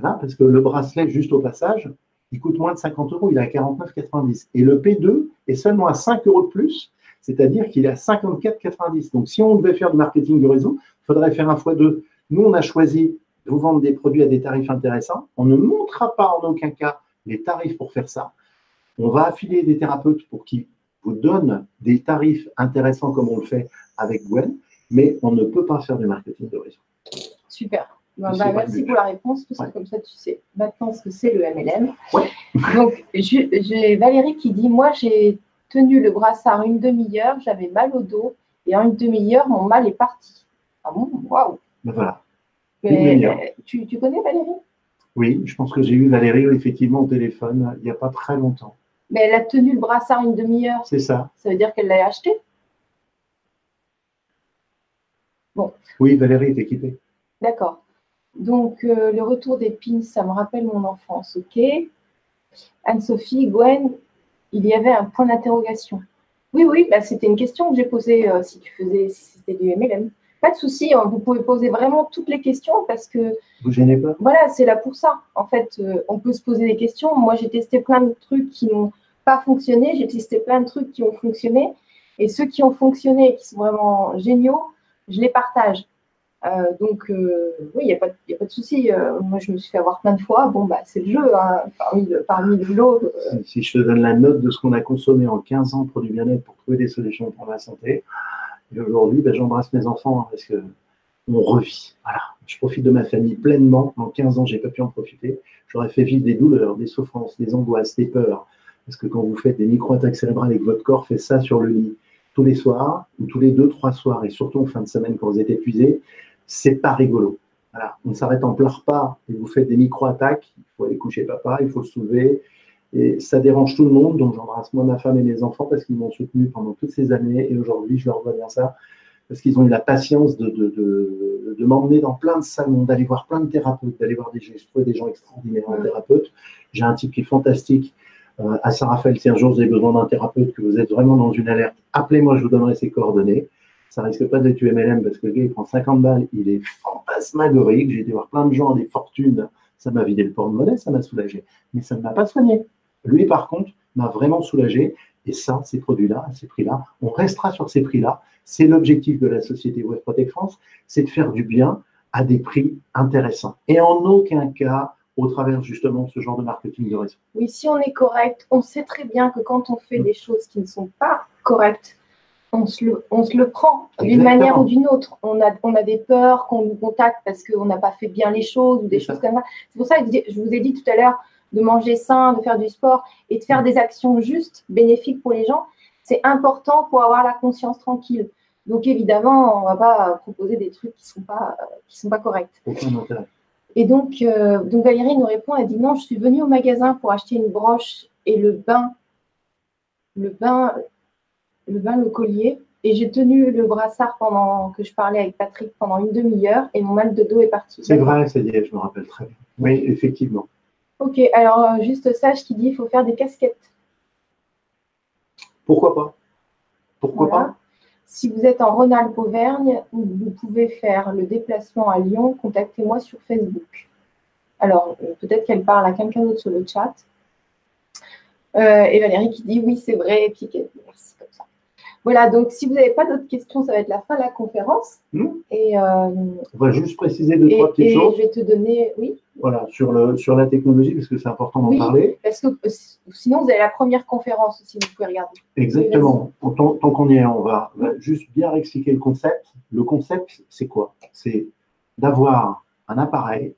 parce que le bracelet, juste au passage, il coûte moins de 50 euros, il est à 49,90. Et le P2 est seulement à 5 euros de plus, c'est-à-dire qu'il est à 54,90. Donc, si on devait faire du marketing du réseau, il faudrait faire un x2. Nous, on a choisi de vous vendre des produits à des tarifs intéressants. On ne montrera pas en aucun cas les tarifs pour faire ça. On va affiler des thérapeutes pour qu'ils vous donnent des tarifs intéressants comme on le fait avec Gwen, mais on ne peut pas faire du marketing de réseau. Super. Bah, merci pour la réponse, parce que comme ça, tu sais maintenant ce que c'est le MLM. Donc, j'ai Valérie qui dit Moi, j'ai tenu le brassard une demi-heure, j'avais mal au dos, et en une demi-heure, mon mal est parti. Ah bon? Waouh ben voilà. tu, connais Valérie? Oui, je pense que j'ai eu Valérie effectivement au téléphone il n'y a pas très longtemps. Mais elle a tenu le brassard une demi-heure. C'est ça. Ça veut dire qu'elle l'a acheté? Bon. Oui, Valérie est équipée. D'accord. Donc, euh, le retour des pins, ça me rappelle mon enfance, ok? Anne-Sophie, Gwen, il y avait un point d'interrogation. Oui, oui, bah, c'était une question que j'ai posée euh, si tu faisais, si c'était du MLM. Pas de souci, hein, vous pouvez poser vraiment toutes les questions parce que. Vous gênez pas? Voilà, c'est là pour ça. En fait, euh, on peut se poser des questions. Moi, j'ai testé plein de trucs qui n'ont pas fonctionné. J'ai testé plein de trucs qui ont fonctionné. Et ceux qui ont fonctionné et qui sont vraiment géniaux, je les partage. Euh, donc, euh, oui, il n'y a, pas de souci. moi, je me suis fait avoir plein de fois. Bon, bah, c'est le jeu, hein, parmi, le, parmi l'autre. Si je te donne la note de ce qu'on a consommé en 15 ans pour du bien-être pour trouver des solutions pour la santé, et aujourd'hui, ben, j'embrasse mes enfants hein, parce que on revit. Voilà. Je profite de ma famille pleinement. En 15 ans, j'ai pas pu en profiter. J'aurais fait vivre des douleurs, des souffrances, des angoisses, des peurs. Parce que quand vous faites des micro-attaques cérébrales et que votre corps fait ça sur le lit tous les soirs, ou tous les deux, trois soirs, et surtout en fin de semaine quand vous êtes épuisé, c'est pas rigolo. Voilà. On s'arrête en plein repas et vous faites des micro-attaques. Il faut aller coucher papa, il faut se soulever. Et ça dérange tout le monde, donc j'embrasse moi ma femme et mes enfants parce qu'ils m'ont soutenu pendant toutes ces années et aujourd'hui je leur dois bien ça parce qu'ils ont eu la patience de, de, de, de m'emmener dans plein de salons, d'aller voir plein de thérapeutes, d'aller voir des, des gens extraordinaires en thérapeute. J'ai un type qui est fantastique. Euh, à Saint-Raphaël, si un jour vous avez besoin d'un thérapeute, que vous êtes vraiment dans une alerte, appelez-moi, je vous donnerai ses coordonnées. Ça risque pas d'être UMLM parce que le gars, il prend 50 balles, il est fantasmagorique. J'ai été voir plein de gens, des fortunes. Ça m'a vidé le porte-monnaie, ça m'a soulagé. Mais ça ne m'a pas soigné. Lui, par contre, m'a vraiment soulagé. Et ça, ces produits-là, ces prix-là, on restera sur ces prix-là. C'est l'objectif de la société Web Protect France, c'est de faire du bien à des prix intéressants. Et en aucun cas au travers justement de ce genre de marketing de réseau. Oui, si on est correct, on sait très bien que quand on fait des choses qui ne sont pas correctes, on se le, on se le prend d'une manière ou d'une autre. On a, on a des peurs qu'on nous contacte parce qu'on n'a pas fait bien les choses ou des choses comme ça. C'est pour ça que je vous ai dit tout à l'heure de manger sain, de faire du sport et de faire des actions justes, bénéfiques pour les gens. C'est important pour avoir la conscience tranquille. Donc évidemment, on ne va pas proposer des trucs qui ne sont, pas, qui sont pas corrects. Et donc, euh, donc Valérie nous répond, elle dit non, je suis venue au magasin pour acheter une broche et le bain, le bain, le bain, le collier, et j'ai tenu le brassard pendant que je parlais avec Patrick pendant une demi-heure et mon mal de dos est parti. C'est vrai, ça y est, je me rappelle très bien. Oui, effectivement. Ok, alors euh, juste sage qui dit il faut faire des casquettes. Pourquoi pas? Pourquoi Voilà. Si vous êtes en Rhône-Alpes-Auvergne, vous vous pouvez faire le déplacement à Lyon, contactez-moi sur Facebook. Alors, euh, peut-être qu'elle parle à quelqu'un d'autre sur le chat. Euh, et Valérie qui dit oui, c'est vrai, et puis merci comme ça. Voilà, donc si vous n'avez pas d'autres questions, ça va être la fin de la conférence. Hmm. Et, euh, On va juste préciser deux, et, trois petites et choses je vais te donner, oui, voilà, sur, le, sur la technologie, parce que c'est important d'en Oui. parler. parce que euh, sinon vous avez la première conférence aussi, vous pouvez regarder. Exactement. Tant, tant qu'on y est, on va, on va juste bien expliquer le concept. Le concept, c'est quoi? C'est d'avoir un appareil,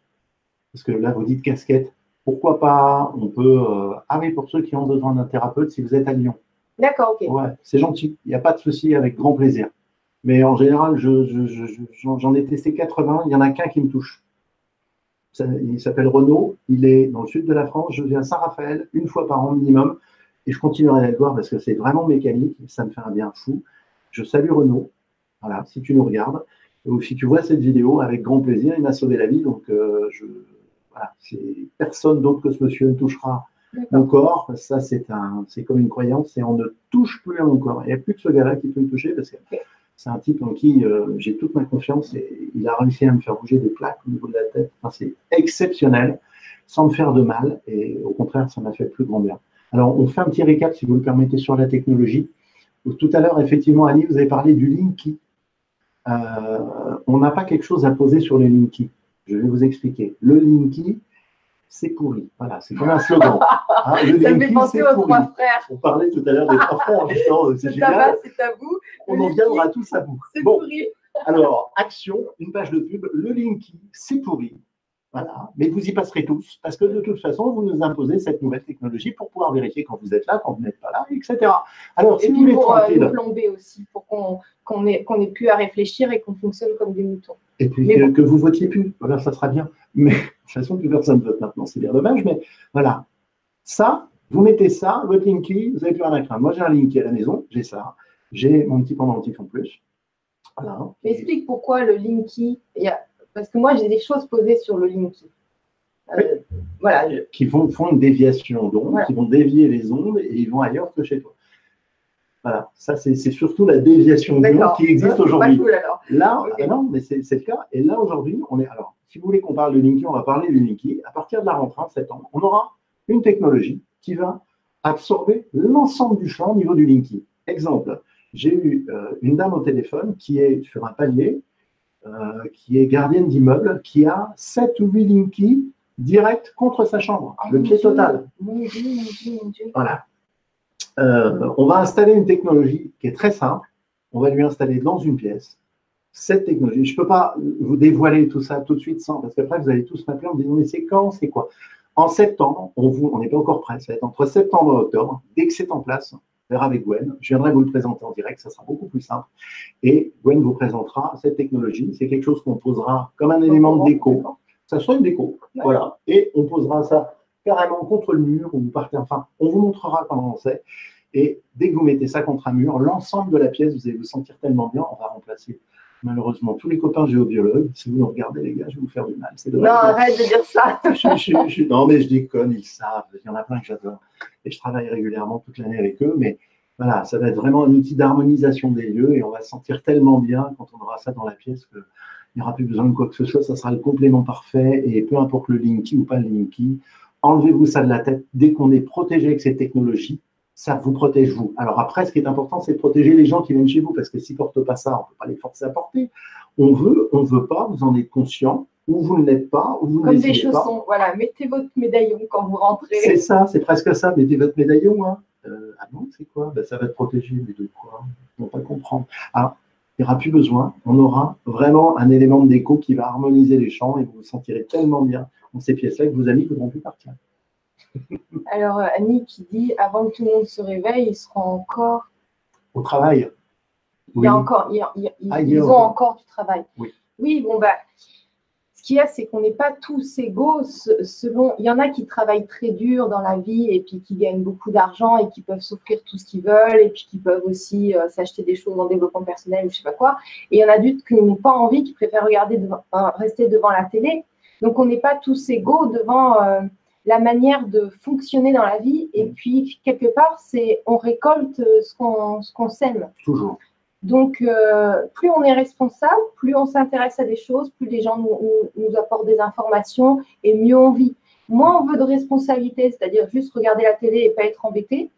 parce que là, vous dites casquette. Pourquoi pas? On peut. euh, ah oui, pour ceux qui ont besoin d'un thérapeute, si vous êtes à Lyon. D'accord, ok. Ouais, c'est gentil. Il n'y a pas de souci, avec grand plaisir. Mais en général, je- je- je- je- j'en ai testé 80, il n'y en a qu'un qui me touche. Il s'appelle Renault, il est dans le sud de la France, je viens à Saint-Raphaël une fois par an minimum, et je continuerai à le voir parce que c'est vraiment mécanique, ça me fait un bien fou. Je salue Renault, voilà, si tu nous regardes, ou si tu vois cette vidéo, avec grand plaisir, il m'a sauvé la vie, donc euh, je, personne d'autre que ce monsieur ne touchera. Mon corps, ça c'est un, c'est comme une croyance, et on ne touche plus à mon corps. Il n'y a plus que ce gars-là qui peut me toucher parce que c'est un type en qui euh, j'ai toute ma confiance et il a réussi à me faire bouger des plaques au niveau de la tête. C'est exceptionnel, sans me faire de mal, et au contraire, ça m'a fait plus grand bien. Alors, on fait un petit récap, si vous le permettez, sur la technologie. Tout à l'heure, effectivement, Annie, vous avez parlé du Linky. Euh, on n'a pas quelque chose à poser sur le Linky. Je vais vous expliquer. Le Linky, c'est pourri. Voilà, c'est comme un slogan. Hein, le Ça me Linky, fait penser c'est aux pourri. trois frères. On parlait tout à l'heure des trois frères, justement, c'est C'est génial. c'est tabou. On en viendra tous à bout. C'est Bon, pourri. alors, action, une page de pub, le Linky, c'est pourri. Voilà, mais vous y passerez tous, parce que de toute façon, vous nous imposez cette nouvelle technologie pour pouvoir vérifier quand vous êtes là, quand vous n'êtes pas là, etc. Alors, Et si vous pour euh, nous plomber aussi, pour qu'on qu'on ait, plus à réfléchir et qu'on fonctionne comme des moutons. et puis mais que, bon. que vous votiez plus, voilà, ça sera bien. Mais de toute façon, plus personne ne vote maintenant, c'est bien dommage, mais voilà. Ça, vous mettez ça, votre Linky, vous n'avez plus rien à craindre. Moi, j'ai un Linky à la maison, j'ai ça. J'ai mon petit pendentif en plus. Voilà. Mais explique pourquoi le Linky. il y a- Parce que moi, j'ai des choses posées sur le Linky. Euh, Voilà, je- qui font, font une déviation d'onde, Voilà. qui vont dévier les ondes et ils vont ailleurs que chez toi. Voilà, ça c'est surtout la déviation d'onde d'accord. qui existe aujourd'hui. Là, ah non, mais c'est le cas. Et là aujourd'hui, on est. Alors, si vous voulez qu'on parle de Linky, on va parler du Linky. À partir de la rentrée en septembre, on aura une technologie qui va absorber l'ensemble du champ au niveau du Linky. Exemple, j'ai eu euh, une dame au téléphone qui est sur un palier, qui est gardienne d'immeuble, qui a 7 ou 8 Linky direct contre sa chambre, le pied Dieu, total. Mon Dieu, mon Dieu, mon Dieu. Voilà. Euh, on va installer une technologie qui est très simple. On va lui installer dans une pièce cette technologie. Je ne peux pas vous dévoiler tout ça tout de suite sans, parce qu'après vous allez tous m'appeler en me disant mais c'est quand, c'est quoi? En septembre, on n'est pas encore prêt. Ça va être entre septembre et octobre. Dès que c'est en place, verra avec Gwen. Je viendrai vous le présenter en direct. Ça sera beaucoup plus simple. Et Gwen vous présentera cette technologie. C'est quelque chose qu'on posera comme un élément de déco. Ça sera une déco. Voilà. Et on posera ça carrément contre le mur vous partez. Enfin, on vous montrera comment on sait. Et dès que vous mettez ça contre un mur, l'ensemble de la pièce, vous allez vous sentir tellement bien. On va remplacer malheureusement tous les copains géobiologues. Si vous nous regardez, les gars, je vais vous faire du mal. C'est Non, arrête de dire ça. Je- je- je- non, mais je déconne, ils savent. Il y en a plein que j'adore. Et je travaille régulièrement toute l'année avec eux. Mais voilà, ça va être vraiment un outil d'harmonisation des lieux et on va se sentir tellement bien quand on aura ça dans la pièce qu'il n'y aura plus besoin de quoi que ce soit. Ça sera le complément parfait et peu importe le Linky ou pas le Linky, enlevez-vous ça de la tête. Dès qu'on est protégé avec ces technologies, ça vous protège vous. Alors après, ce qui est important, c'est de protéger les gens qui viennent chez vous parce que s'ils ne portent pas ça, on ne peut pas les forcer à porter. On veut, on ne veut pas, vous en êtes conscient. ou vous ne l'êtes pas, ou vous ne Comme des pas. chaussons, voilà, mettez votre médaillon quand vous rentrez. C'est ça, c'est presque ça. Mettez votre médaillon. Hein. Euh, ah non, c'est quoi? Ben, Ça va te protéger, mais de quoi? On ne va pas comprendre. Ah, il n'y aura plus besoin. On aura vraiment un élément de déco qui va harmoniser les champs et vous vous sentirez tellement bien dans ces pièces-là que vos amis ne voudront plus partir. Alors, euh, Annie qui dit avant que tout le monde se réveille, ils seront encore. Au travail. Il y a encore, il y a- il y a- Ah, il y a ils ont encore. encore du travail. Oui. Oui, bon, bah, ce qu'il y a, c'est qu'on n'est pas tous égaux se- selon. Il y en a qui travaillent très dur dans la vie et puis qui gagnent beaucoup d'argent et qui peuvent s'offrir tout ce qu'ils veulent et puis qui peuvent aussi euh, s'acheter des choses en développement personnel ou je sais pas quoi. Et il y en a d'autres qui n'ont pas envie, qui préfèrent regarder devant- euh, rester devant la télé. Donc, on n'est pas tous égaux devant. euh, la manière de fonctionner dans la vie et puis quelque part c'est on récolte euh, ce qu'on ce qu'on sème Toujours. donc, euh, plus on est responsable, plus on s'intéresse à des choses, plus les gens nous, nous- nous apportent des informations et mieux on vit. Moins on veut de responsabilité, c'est-à-dire juste regarder la télé et pas être embêté,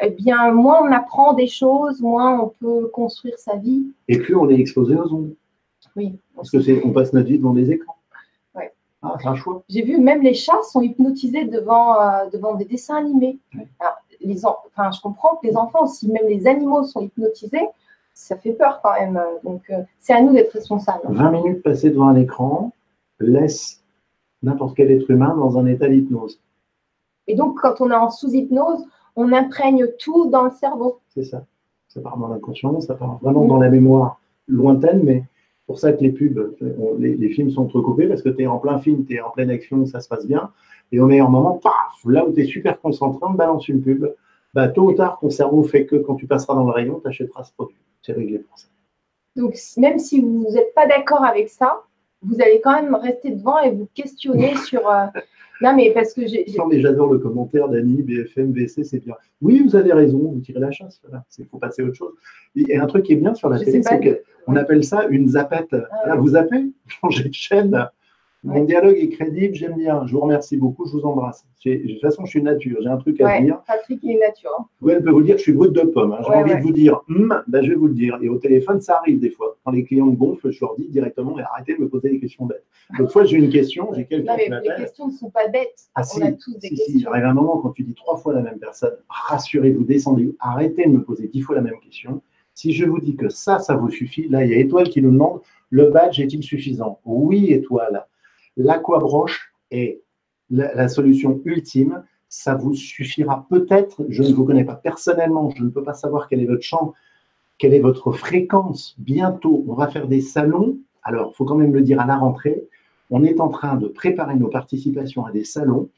eh bien, moins on apprend des choses, moins on peut construire sa vie. Et plus on est exposé aux ondes. Oui. Parce que c'est, on passe notre vie devant des écrans. Ah, c'est un choix. J'ai vu même les chats sont hypnotisés devant, euh, devant des dessins animés. Alors, les en- enfin, je comprends que les enfants aussi, même les animaux sont hypnotisés, ça fait peur quand même. Donc, euh, c'est à nous d'être responsables. 20 minutes passées devant un écran laisse n'importe quel être humain dans un état d'hypnose. Et donc, quand on est en sous-hypnose, on imprègne tout dans le cerveau. C'est ça. Ça part dans l'inconscient, ça part vraiment dans la mémoire lointaine, mais pour ça que les pubs, les, films sont recoupés parce que tu es en plein film, tu es en pleine action, ça se passe bien. Et au meilleur moment, paf, là où tu es super concentré, on balance une pub. Bah, tôt ou tard, ton cerveau fait que quand tu passeras dans le rayon, tu achèteras ce produit. C'est réglé pour ça. Donc, même si vous n'êtes pas d'accord avec ça, vous allez quand même rester devant et vous questionner sur. euh, Non, mais parce que j'ai. Non, mais j'adore le commentaire d'Annie, BFM, VC, c'est bien. Oui, vous avez raison, vous tirez la chasse. Voilà. Il faut passer à autre chose. Et un truc qui est bien sur la Je télé, c'est qu'on appelle ça une zapette. Voilà, ouais. vous zappez, changez de chaîne. Mon dialogue est crédible, j'aime bien. Je vous remercie beaucoup, je vous embrasse. De toute façon, je suis nature, j'ai un truc à Ouais, dire. Patrick est nature. hein. Gwen peut vous dire que je suis brut de pomme. hein. J'ai Ouais, envie de vous dire, ben, je vais vous le dire. Et au téléphone, ça arrive des fois. Quand les clients me gonflent, je leur dis directement, mais arrêtez de me poser des questions bêtes. L'autre fois, j'ai une question, j'ai quelqu'un qui mais les m'appelle. questions ne sont pas bêtes. Ah, on si, a tous des si, si, questions. j'arrive à un moment quand tu dis trois fois la même personne, rassurez-vous, descendez, arrêtez de me poser dix fois la même question. Si je vous dis que ça, ça vous suffit, là, il y a Étoile qui nous demande le badge est-il suffisant? Oui, Étoile. L'aquabroche est la, la solution ultime. Ça vous suffira peut-être. Je ne vous connais pas personnellement, je ne peux pas savoir quel est votre champ, quelle est votre fréquence. Bientôt, on va faire des salons. Alors, il faut quand même le dire à la rentrée. On est en train de préparer nos participations à des salons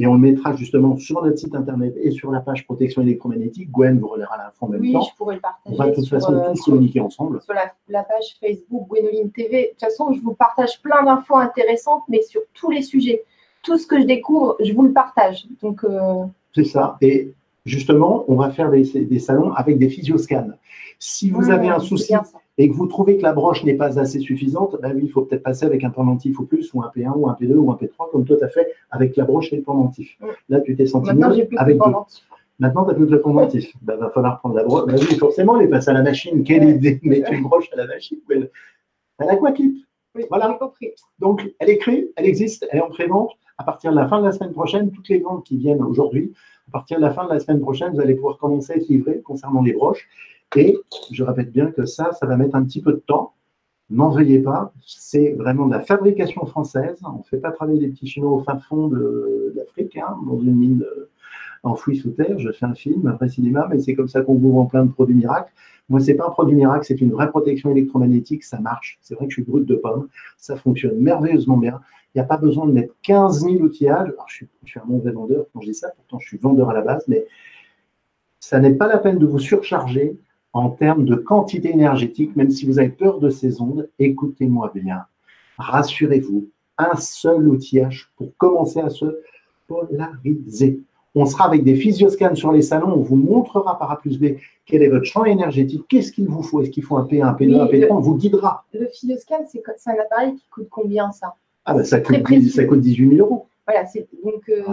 et on le mettra justement sur notre site internet et sur la page protection électromagnétique. Gwen vous relaiera l'info en même Oui, temps. je pourrais le On partager. va de toute sur, façon euh, tous communiquer ensemble. sur la, la page Facebook Gwénoline TV. De toute façon, je vous partage plein d'infos intéressantes, mais sur tous les sujets. Tout ce que je découvre, je vous le partage. Donc, euh, C'est ça. Et justement, on va faire des, des salons avec des physioscans. Si vous mmh, avez un souci. Et que vous trouvez que la broche n'est pas assez suffisante, ben oui, il faut peut-être passer avec un pendentif ou plus, ou un P1 ou un P2 ou un P3, comme toi tu as fait avec la broche et le pendentif. Là, tu t'es senti Maintenant, mieux j'ai plus de avec deux. pendentif. Maintenant, tu n'as plus que le pendentif. Il va falloir prendre la broche. Ben oui, forcément, les passer à la machine. Quelle idée mettre une broche à la machine Elle a quoi clip Oui, Voilà. compris. Donc, elle est créée, elle existe, elle est en pré-vente. À partir de la fin de la semaine prochaine, toutes les ventes qui viennent aujourd'hui, à partir de la fin de la semaine prochaine, vous allez pouvoir commencer à être livré concernant les broches. Et je répète bien que ça, ça va mettre un petit peu de temps. N'en veuillez pas, c'est vraiment de la fabrication française. On ne fait pas travailler des petits Chinois au fin fond de, l'Afrique, hein, dans une mine euh, enfouie sous terre. Je fais un film, un vrai cinéma, mais c'est comme ça qu'on vous vend plein de produits miracles. Moi, c'est pas un produit miracle, c'est une vraie protection électromagnétique, ça marche. C'est vrai que je suis brut de pomme, ça fonctionne merveilleusement bien. Il n'y a pas besoin de mettre 15 000 outillages. Alors, je suis, je suis un mauvais vendeur quand je dis ça, pourtant je suis vendeur à la base, mais ça n'est pas la peine de vous surcharger en termes de quantité énergétique, même si vous avez peur de ces ondes. Écoutez-moi bien, rassurez-vous, un seul outillage pour commencer à se polariser. On sera avec des physioscans sur les salons, on vous montrera par A plus B quel est votre champ énergétique, qu'est-ce qu'il vous faut, est-ce qu'il faut un P1, un P2, un Oui, P3, on vous guidera. Le Philioscan, c'est un appareil qui coûte combien ça? Ah ben ça coûte, précis. 10 ça coûte 18 000 euros. Voilà, donc euh.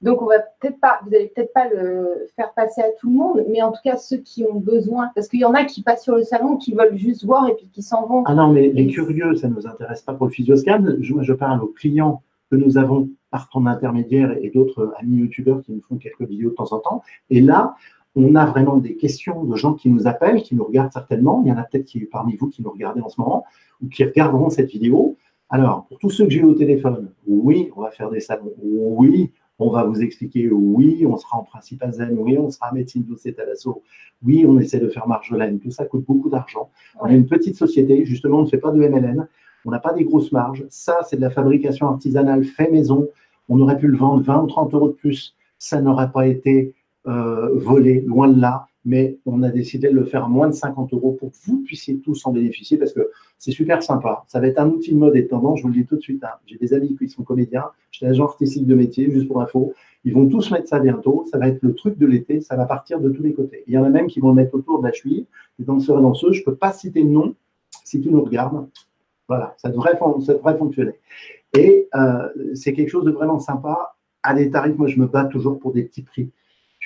Donc, on va peut-être pas, vous n'allez peut-être pas le faire passer à tout le monde, mais en tout cas ceux qui ont besoin, parce qu'il y en a qui passent sur le salon, qui veulent juste voir et puis qui s'en vont. Ah non, mais les curieux, ça ne nous intéresse pas pour le physioscan. Je, je parle aux clients que nous avons par ton intermédiaire et d'autres amis youtubeurs qui nous font quelques vidéos de temps en temps. Et là, on a vraiment des questions de gens qui nous appellent, qui nous regardent certainement. Il y en a peut-être qui parmi vous qui nous regardez en ce moment ou qui regarderont cette vidéo. Alors, pour tous ceux que j'ai au téléphone, oui, on va faire des salons. Oui, on va vous expliquer. Oui, on sera en principe à Zen. Oui, on sera à médecine douce à l'assaut. Oui, on essaie de faire Marjolaine. Tout ça coûte beaucoup d'argent. On est une petite société. Justement, on ne fait pas de MLN. On n'a pas des grosses marges. Ça, c'est de la fabrication artisanale fait maison. On aurait pu le vendre 20 ou 30 euros de plus. Ça n'aurait pas été euh, volé, loin de là mais on a décidé de le faire à moins de 50 euros pour que vous puissiez tous en bénéficier parce que c'est super sympa. Ça va être un outil de mode et de tendance, je vous le dis tout de suite. Hein. J'ai des amis qui sont comédiens, j'ai agent artistique de métier, juste pour info. Ils vont tous mettre ça bientôt. Ça va être le truc de l'été, ça va partir de tous les côtés. Il y en a même qui vont le mettre autour de la cheville, des danseurs et danseuses. Je ne peux pas citer le nom si tu nous regardes. Voilà, ça devrait, ça devrait fonctionner. Et euh, c'est quelque chose de vraiment sympa. À des tarifs, moi, je me bats toujours pour des petits prix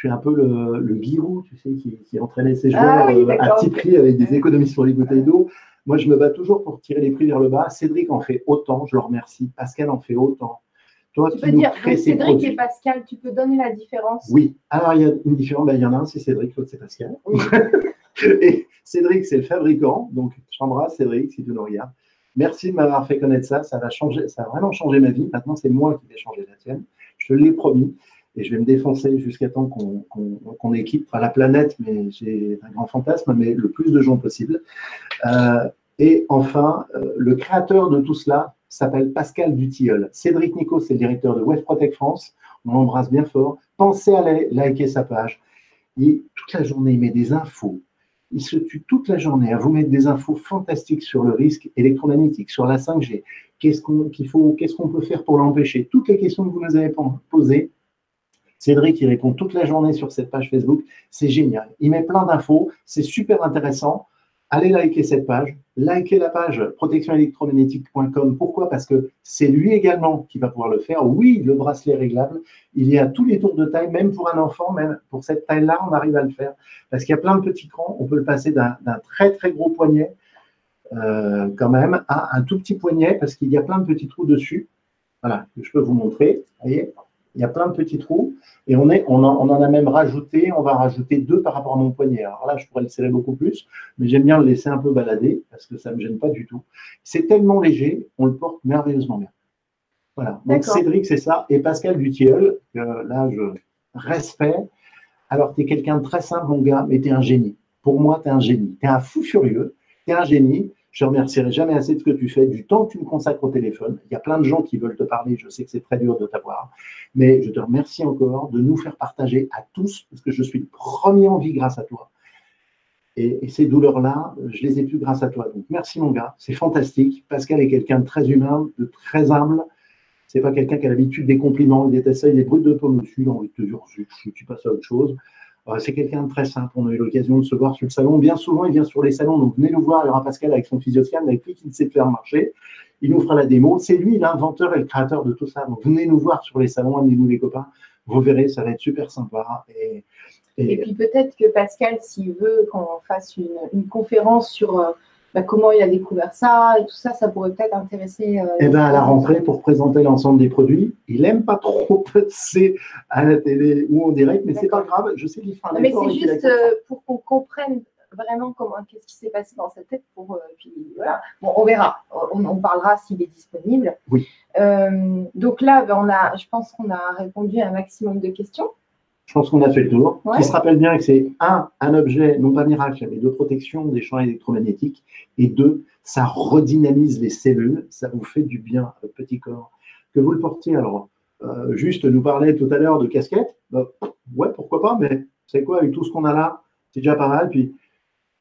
suis un peu le, le guirou, tu sais, qui, entraînait ses joueurs ah euh, à petit prix avec des économies sur les bouteilles d'eau. Moi, je me bats toujours pour tirer les prix vers le bas. Cédric en fait autant, je le remercie. Pascal en fait autant. Toi, tu peux dire, Cédric et Pascal, tu peux donner la différence? Oui. Alors, il y a une différence. Ben, il y en a un, c'est Cédric, l'autre, c'est Pascal. et Cédric, c'est le fabricant. Donc, j'embrasse Cédric si tu nous regardes. Merci de m'avoir fait connaître ça. Ça, va changer, ça a vraiment changé ma vie. Maintenant, c'est moi qui vais changer la tienne. Je te l'ai promis et je vais me défoncer jusqu'à temps qu'on équipe la planète, mais j'ai un grand fantasme, mais le plus de gens possible. Euh, et enfin, euh, le créateur de tout cela s'appelle Pascal Dutilleul. Cédric Nico, c'est le directeur de Web Protect France. On l'embrasse bien fort. Pensez à liker sa page. Et toute la journée, il met des infos. Il se tue toute la journée à vous mettre des infos fantastiques sur le risque électromagnétique, sur la 5G. Qu'est-ce qu'on faut, qu'est-ce qu'on peut faire pour l'empêcher? Toutes les questions que vous nous avez posées, Cédric, il répond toute la journée sur cette page Facebook. C'est génial. Il met plein d'infos. C'est super intéressant. Allez liker cette page. Likez la page protectionélectromagnétique.com. Pourquoi? Parce que c'est lui également qui va pouvoir le faire. Oui, le bracelet réglable. Il y a tous les tours de taille, même pour un enfant, même pour cette taille-là, on arrive à le faire. Parce qu'il y a plein de petits crans. On peut le passer d'un très, très gros poignet, euh, quand même, à un tout petit poignet, parce qu'il y a plein de petits trous dessus. Voilà, je peux vous montrer. Il y a plein de petits trous et on, est, on, en, a même rajouté, on va rajouter deux par rapport à mon poignet. Alors là, je pourrais le serrer beaucoup plus, mais j'aime bien le laisser un peu balader parce que ça ne me gêne pas du tout. C'est tellement léger, on le porte merveilleusement bien. Voilà. Donc Cédric, c'est ça. Et Pascal Dutilleul, là, je respect. Alors, tu es quelqu'un de très simple, mon gars, mais tu es un génie. Pour moi, tu es un génie. Tu es un fou furieux. Tu es un génie. Je ne remercierai jamais assez de ce que tu fais, du temps que tu me consacres au téléphone. Il y a plein de gens qui veulent te parler. Je sais que c'est très dur de t'avoir. Mais je te remercie encore de nous faire partager à tous, parce que je suis le premier en vie grâce à toi. Et, ces douleurs-là, je les ai plus grâce à toi. Donc merci mon gars, c'est fantastique. Pascal est quelqu'un de très humain, de très humble. C'est pas quelqu'un qui a l'habitude des compliments, il déteste ça, il est brut de pomme dessus, il a envie de te dire, tu passes à autre chose. Euh, c'est quelqu'un de très simple. On a eu l'occasion de se voir sur le salon. Bien souvent, il vient sur les salons. Donc, venez nous voir. Il y aura Pascal avec son physioscan, avec lui qui sait faire marcher. Il nous fera la démo. C'est lui l'inventeur et le créateur de tout ça. Donc, venez nous voir sur les salons. Amenez-nous les copains. Vous verrez, ça va être super sympa. Et, puis, peut-être que Pascal, s'il veut qu'on fasse une, conférence sur. Euh, bah, comment il a découvert ça et tout ça, ça pourrait peut-être intéresser. Euh, eh bien, à la rentrée, pour présenter l'ensemble des produits, il n'aime pas trop passer à la télé ou en direct, mais c'est pas grave. Je sais qu'il fera un Mais c'est juste euh, pour qu'on comprenne vraiment comment qu'est-ce qui s'est passé dans sa tête. Pour, euh, puis, voilà. bon, on verra. On, on parlera s'il est disponible. Oui. donc là, ben, on a, je pense qu'on a répondu à un maximum de questions. Je pense qu'on a fait le tour. Qui se rappelle bien que c'est un, un objet, non pas miracle, mais de protection des champs électromagnétiques. Et deux, ça redynamise les cellules, ça vous fait du bien votre petit corps. Que vous le portiez, alors, euh, juste nous parler tout à l'heure de casquette, bah, ouais, pourquoi pas, mais c'est quoi, avec tout ce qu'on a là, c'est déjà pas mal. Puis,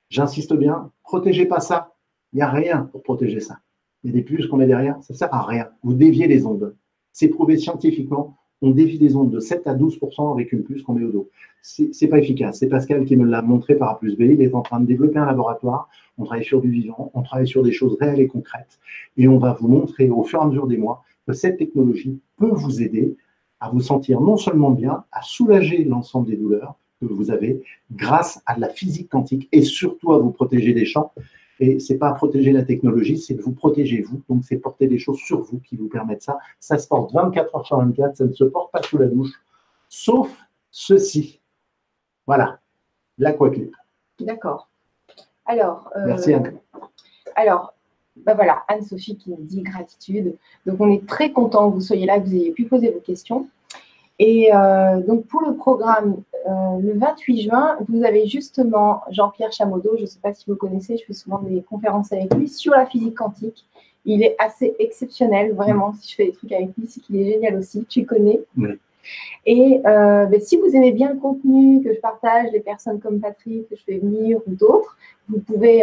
j'insiste bien, protégez pas ça. Il n'y a rien pour protéger ça. Il y a des puces qu'on met derrière, ça ne sert à rien. Vous déviez les ondes. C'est prouvé scientifiquement on dévie des ondes de 7 à 12 avec une puce qu'on met au dos. C'est pas efficace. C'est Pascal qui me l'a montré par A plus B. Il est en train de développer un laboratoire. On travaille sur du vivant, on travaille sur des choses réelles et concrètes. Et on va vous montrer au fur et à mesure des mois que cette technologie peut vous aider à vous sentir non seulement bien, à soulager l'ensemble des douleurs que vous avez grâce à la physique quantique et surtout à vous protéger des champs. Et c'est pas protéger la technologie, c'est de vous protéger vous. Donc c'est porter des choses sur vous qui vous permettent ça. Ça se porte 24 heures sur 24, ça ne se porte pas sous la douche, sauf ceci. Voilà, l'aquaclip. D'accord. Alors, euh, Merci Anne. alors bah voilà, Anne-Sophie qui nous dit gratitude. Donc, on est très content que vous soyez là, que vous ayez pu poser vos questions. Et euh, donc, pour le programme, euh, le 28 juin, vous avez justement Jean-Pierre Chamodo, je ne sais pas si vous connaissez, je fais souvent des conférences avec lui sur la physique quantique. Il est assez exceptionnel, vraiment. Si je fais des trucs avec lui, c'est qu'il est génial aussi. Tu le connais. Oui. Et euh, ben, si vous aimez bien le contenu que je partage, les personnes comme Patrick que je fais venir ou d'autres, vous pouvez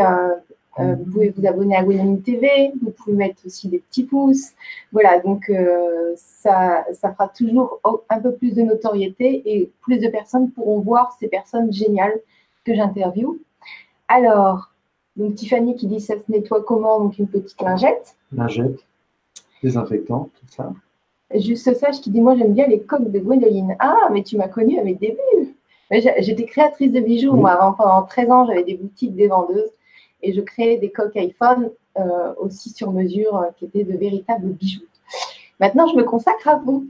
euh, euh, vous pouvez vous abonner à Gwendoline TV, vous pouvez mettre aussi des petits pouces. Voilà, donc euh, ça, ça fera toujours un peu plus de notoriété et plus de personnes pourront voir ces personnes géniales que j'interviewe. Alors, donc Tiffany qui dit ça se nettoie comment? Donc une petite lingette. Lingette, désinfectant, tout ça. Juste Sage qui dit Moi j'aime bien les coques de Gwendoline. Ah, mais tu m'as connue à mes débuts. J'étais créatrice de bijoux. Oui. Moi, avant, pendant 13 ans, j'avais des boutiques, des vendeuses et je créais des coques iPhone euh, aussi sur mesure euh, qui étaient de véritables bijoux. Maintenant, je me consacre à vous.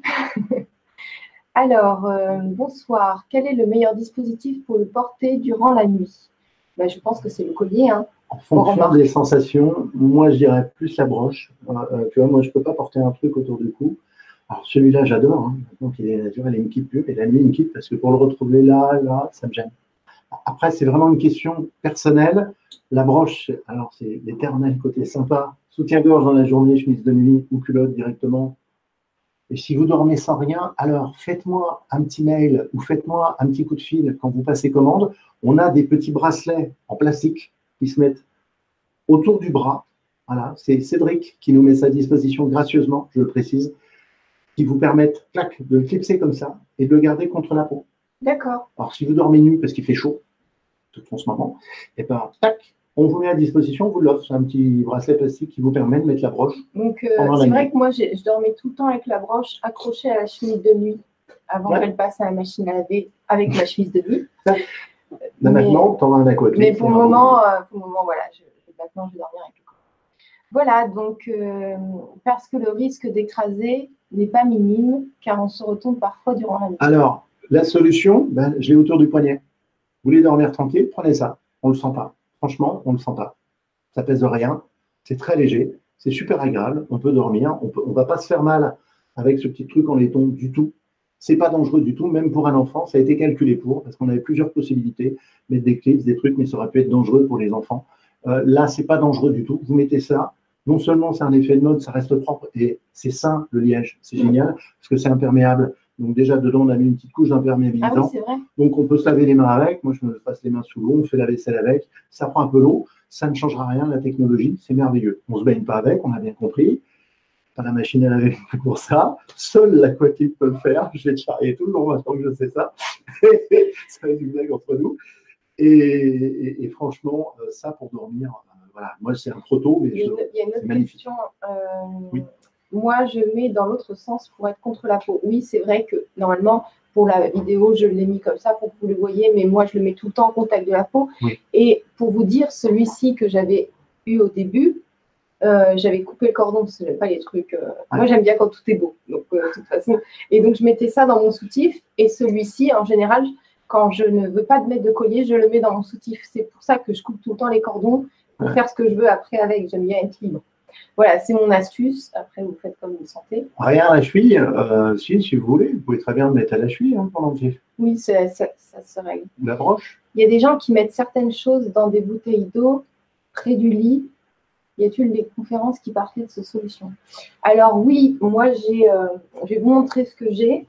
Alors, euh, bonsoir. Quel est le meilleur dispositif pour le porter durant la nuit? Ben, Je pense que c'est le collier. Hein. En fonction des sensations, moi je dirais plus la broche. Euh, tu vois, moi je peux pas porter un truc autour du cou. Alors celui-là j'adore, hein. donc il est naturel, il me quitte plus, et la nuit il me quitte parce que pour le retrouver là, là, ça me gêne. Après c'est vraiment une question personnelle. La broche, alors c'est l'éternel côté sympa, soutien-gorge dans la journée, chemise de nuit ou culotte directement. Et si vous dormez sans rien, alors faites-moi un petit mail ou faites-moi un petit coup de fil quand vous passez commande. On a des petits bracelets en plastique qui se mettent autour du bras. Voilà, c'est Cédric qui nous met à disposition gracieusement, je le précise, qui vous permettent, clac, de le clipser comme ça et de le garder contre la peau. D'accord. Alors, si vous dormez nu parce qu'il fait chaud, surtout en ce moment, et ben, tac, on vous met à disposition, on vous l'offre. C'est un petit bracelet plastique qui vous permet de mettre la broche. Donc, euh, c'est nuit. vrai que moi, je dormais tout le temps avec la broche accrochée à la chemise de nuit avant Ouais. qu'elle passe à la machine à laver avec ma chemise de nuit. Mais- maintenant, tu as un aquaclip. Mais pour le moment, euh, pour le moment, voilà, je, maintenant je vais dormir avec le corps. Voilà, donc euh, parce que le risque d'écraser n'est pas minime, car on se retourne parfois durant la nuit. Alors, la solution, ben, je l'ai autour du poignet. Vous voulez dormir tranquille, prenez ça. On ne le sent pas. Franchement, on ne le sent pas. Ça pèse rien. C'est très léger. C'est super agréable. On peut dormir. On ne va pas se faire mal avec ce petit truc en laiton du tout. C'est pas dangereux du tout, même pour un enfant. Ça a été calculé pour, parce qu'on avait plusieurs possibilités, mettre des clips, des trucs, mais ça aurait pu être dangereux pour les enfants. Euh, là, c'est pas dangereux du tout. Vous mettez ça. Non seulement c'est un effet de mode, ça reste propre et c'est sain le liège. C'est génial parce que c'est imperméable. Donc déjà dedans on a mis une petite couche Ah oui, d'imperméabilisant. vrai. Donc on peut se laver les mains avec. Moi je me passe les mains sous l'eau, on fait la vaisselle avec. Ça prend un peu l'eau. Ça ne changera rien. La technologie, c'est merveilleux. On se baigne pas avec, on a bien compris. Pas la machine à laver pour ça. Seul l'aquatique peut le faire. Je vais te charrier tout le long maintenant que je sais ça. ça va être une blague entre nous. Et, et- et franchement, euh, ça pour dormir, euh, voilà. Moi c'est un proto, mais Il y a une, il y a une autre magnifique. question. euh, Oui. Moi, je mets dans l'autre sens pour être contre la peau. Oui, c'est vrai que normalement, pour la vidéo, je l'ai mis comme ça pour que vous le voyez, mais moi, je le mets tout le temps en contact de la peau. Oui. Et pour vous dire, celui-ci que j'avais eu au début, euh, j'avais coupé le cordon parce que j'aime pas les trucs. euh, Moi, j'aime bien quand tout est beau. Donc, euh, de toute façon. Et donc, je mettais ça dans mon soutif. Et celui-ci, en général, quand je ne veux pas de mettre de collier, je le mets dans mon soutif. C'est pour ça que je coupe tout le temps les cordons pour Ouais. faire ce que je veux après avec. J'aime bien être libre. Voilà, c'est mon astuce. Après, vous faites comme vous le sentez. Rien à la cheville, euh, si, si vous voulez, vous pouvez très bien le mettre à la cheville hein, pendant que Oui, ça, ça, ça se règle. la broche. Il y a des gens qui mettent certaines choses dans des bouteilles d'eau près du lit. Y a-t-il des conférences qui parlaient de cette solution? Alors oui, moi j'ai, euh, je vais vous montrer ce que j'ai.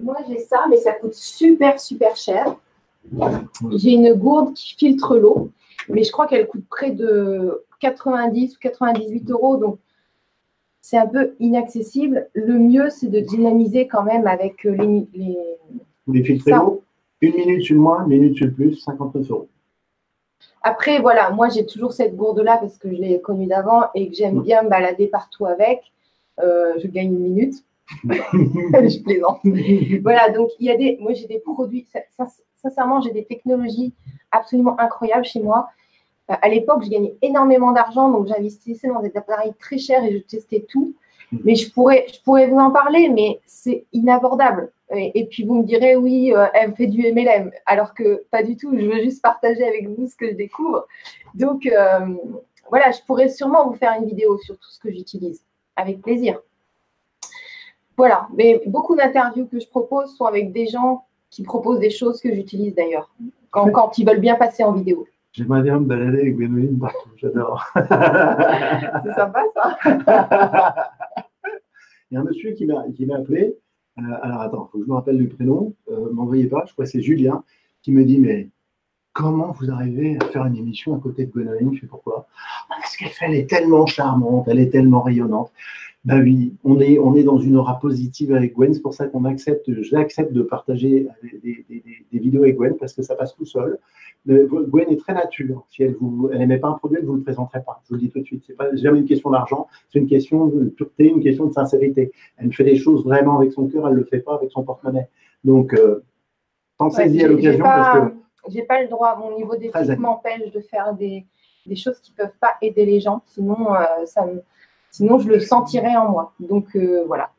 Moi j'ai ça, mais ça coûte super super cher. J'ai une gourde qui filtre l'eau, mais je crois qu'elle coûte près de 90 ou 98 euros, donc c'est un peu inaccessible. Le mieux c'est de dynamiser quand même avec euh, les, les, Ça. l'eau Une minute sur le moins, une minute sur le plus, 59 euros. Après, voilà, moi j'ai toujours cette gourde-là parce que je l'ai connue d'avant et que j'aime Mm. bien me balader partout avec. Euh, je gagne une minute. je plaisante. voilà, donc il y a des, moi j'ai des produits, sincèrement, j'ai des technologies absolument incroyables chez moi. Euh, à l'époque, je gagnais énormément d'argent, donc j'investissais dans des appareils très chers et je testais tout. Mm. Mais je pourrais, je pourrais vous en parler, mais c'est inabordable. Et, puis vous me direz, oui, euh, elle fait du MLM, alors que pas du tout. Je veux juste partager avec vous ce que je découvre. Donc euh, voilà, je pourrais sûrement vous faire une vidéo sur tout ce que j'utilise, avec plaisir. Voilà, mais beaucoup d'interviews que je propose sont avec des gens qui proposent des choses que j'utilise d'ailleurs, quand, quand ils veulent bien passer en vidéo. J'aimerais bien me balader avec Gwénoline partout, j'adore. C'est sympa ça. Il y a un monsieur qui m'a appelé. Euh, alors attends, il faut que je me rappelle le prénom. Euh, M'envoyez pas, je crois que c'est Julien, qui me dit Mais comment vous arrivez à faire une émission à côté de Gwénoline Je sais pourquoi? Parce qu'elle elle est tellement charmante, elle est tellement rayonnante. Ben oui, on est, on est dans une aura positive avec Gwen, c'est pour ça qu'on accepte, j'accepte de partager des, vidéos avec Gwen parce que ça passe tout seul. Gwen est très nature. Si elle n'aimait pas un produit, elle ne vous le présenterait pas. Je vous le dis tout de suite. Ce n'est pas jamais une question d'argent, c'est une question de pureté, une question de sincérité. Elle fait des choses vraiment avec son cœur, elle ne le fait pas avec son porte-monnaie. Donc, euh, pensez-y à l'occasion parce que. J'ai pas le droit, mon niveau d'éthique m'empêche de faire des, choses qui ne peuvent pas aider les gens. Sinon, euh, ça me Sinon, je le sentirais en moi. Donc, euh, voilà.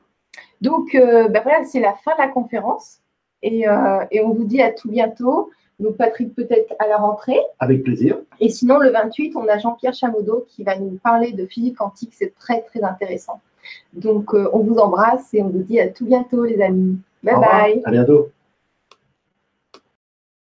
Donc, euh, ben voilà, c'est la fin de la conférence. Euh, et, on vous dit à tout bientôt. Donc, Patrick, peut-être à la rentrée. Avec plaisir. Et sinon, le 28, on a Jean-Pierre Chamoudot qui va nous parler de physique quantique. C'est très, très intéressant. Donc, on vous embrasse et on vous dit à tout bientôt, les amis. Bye bye. À bientôt.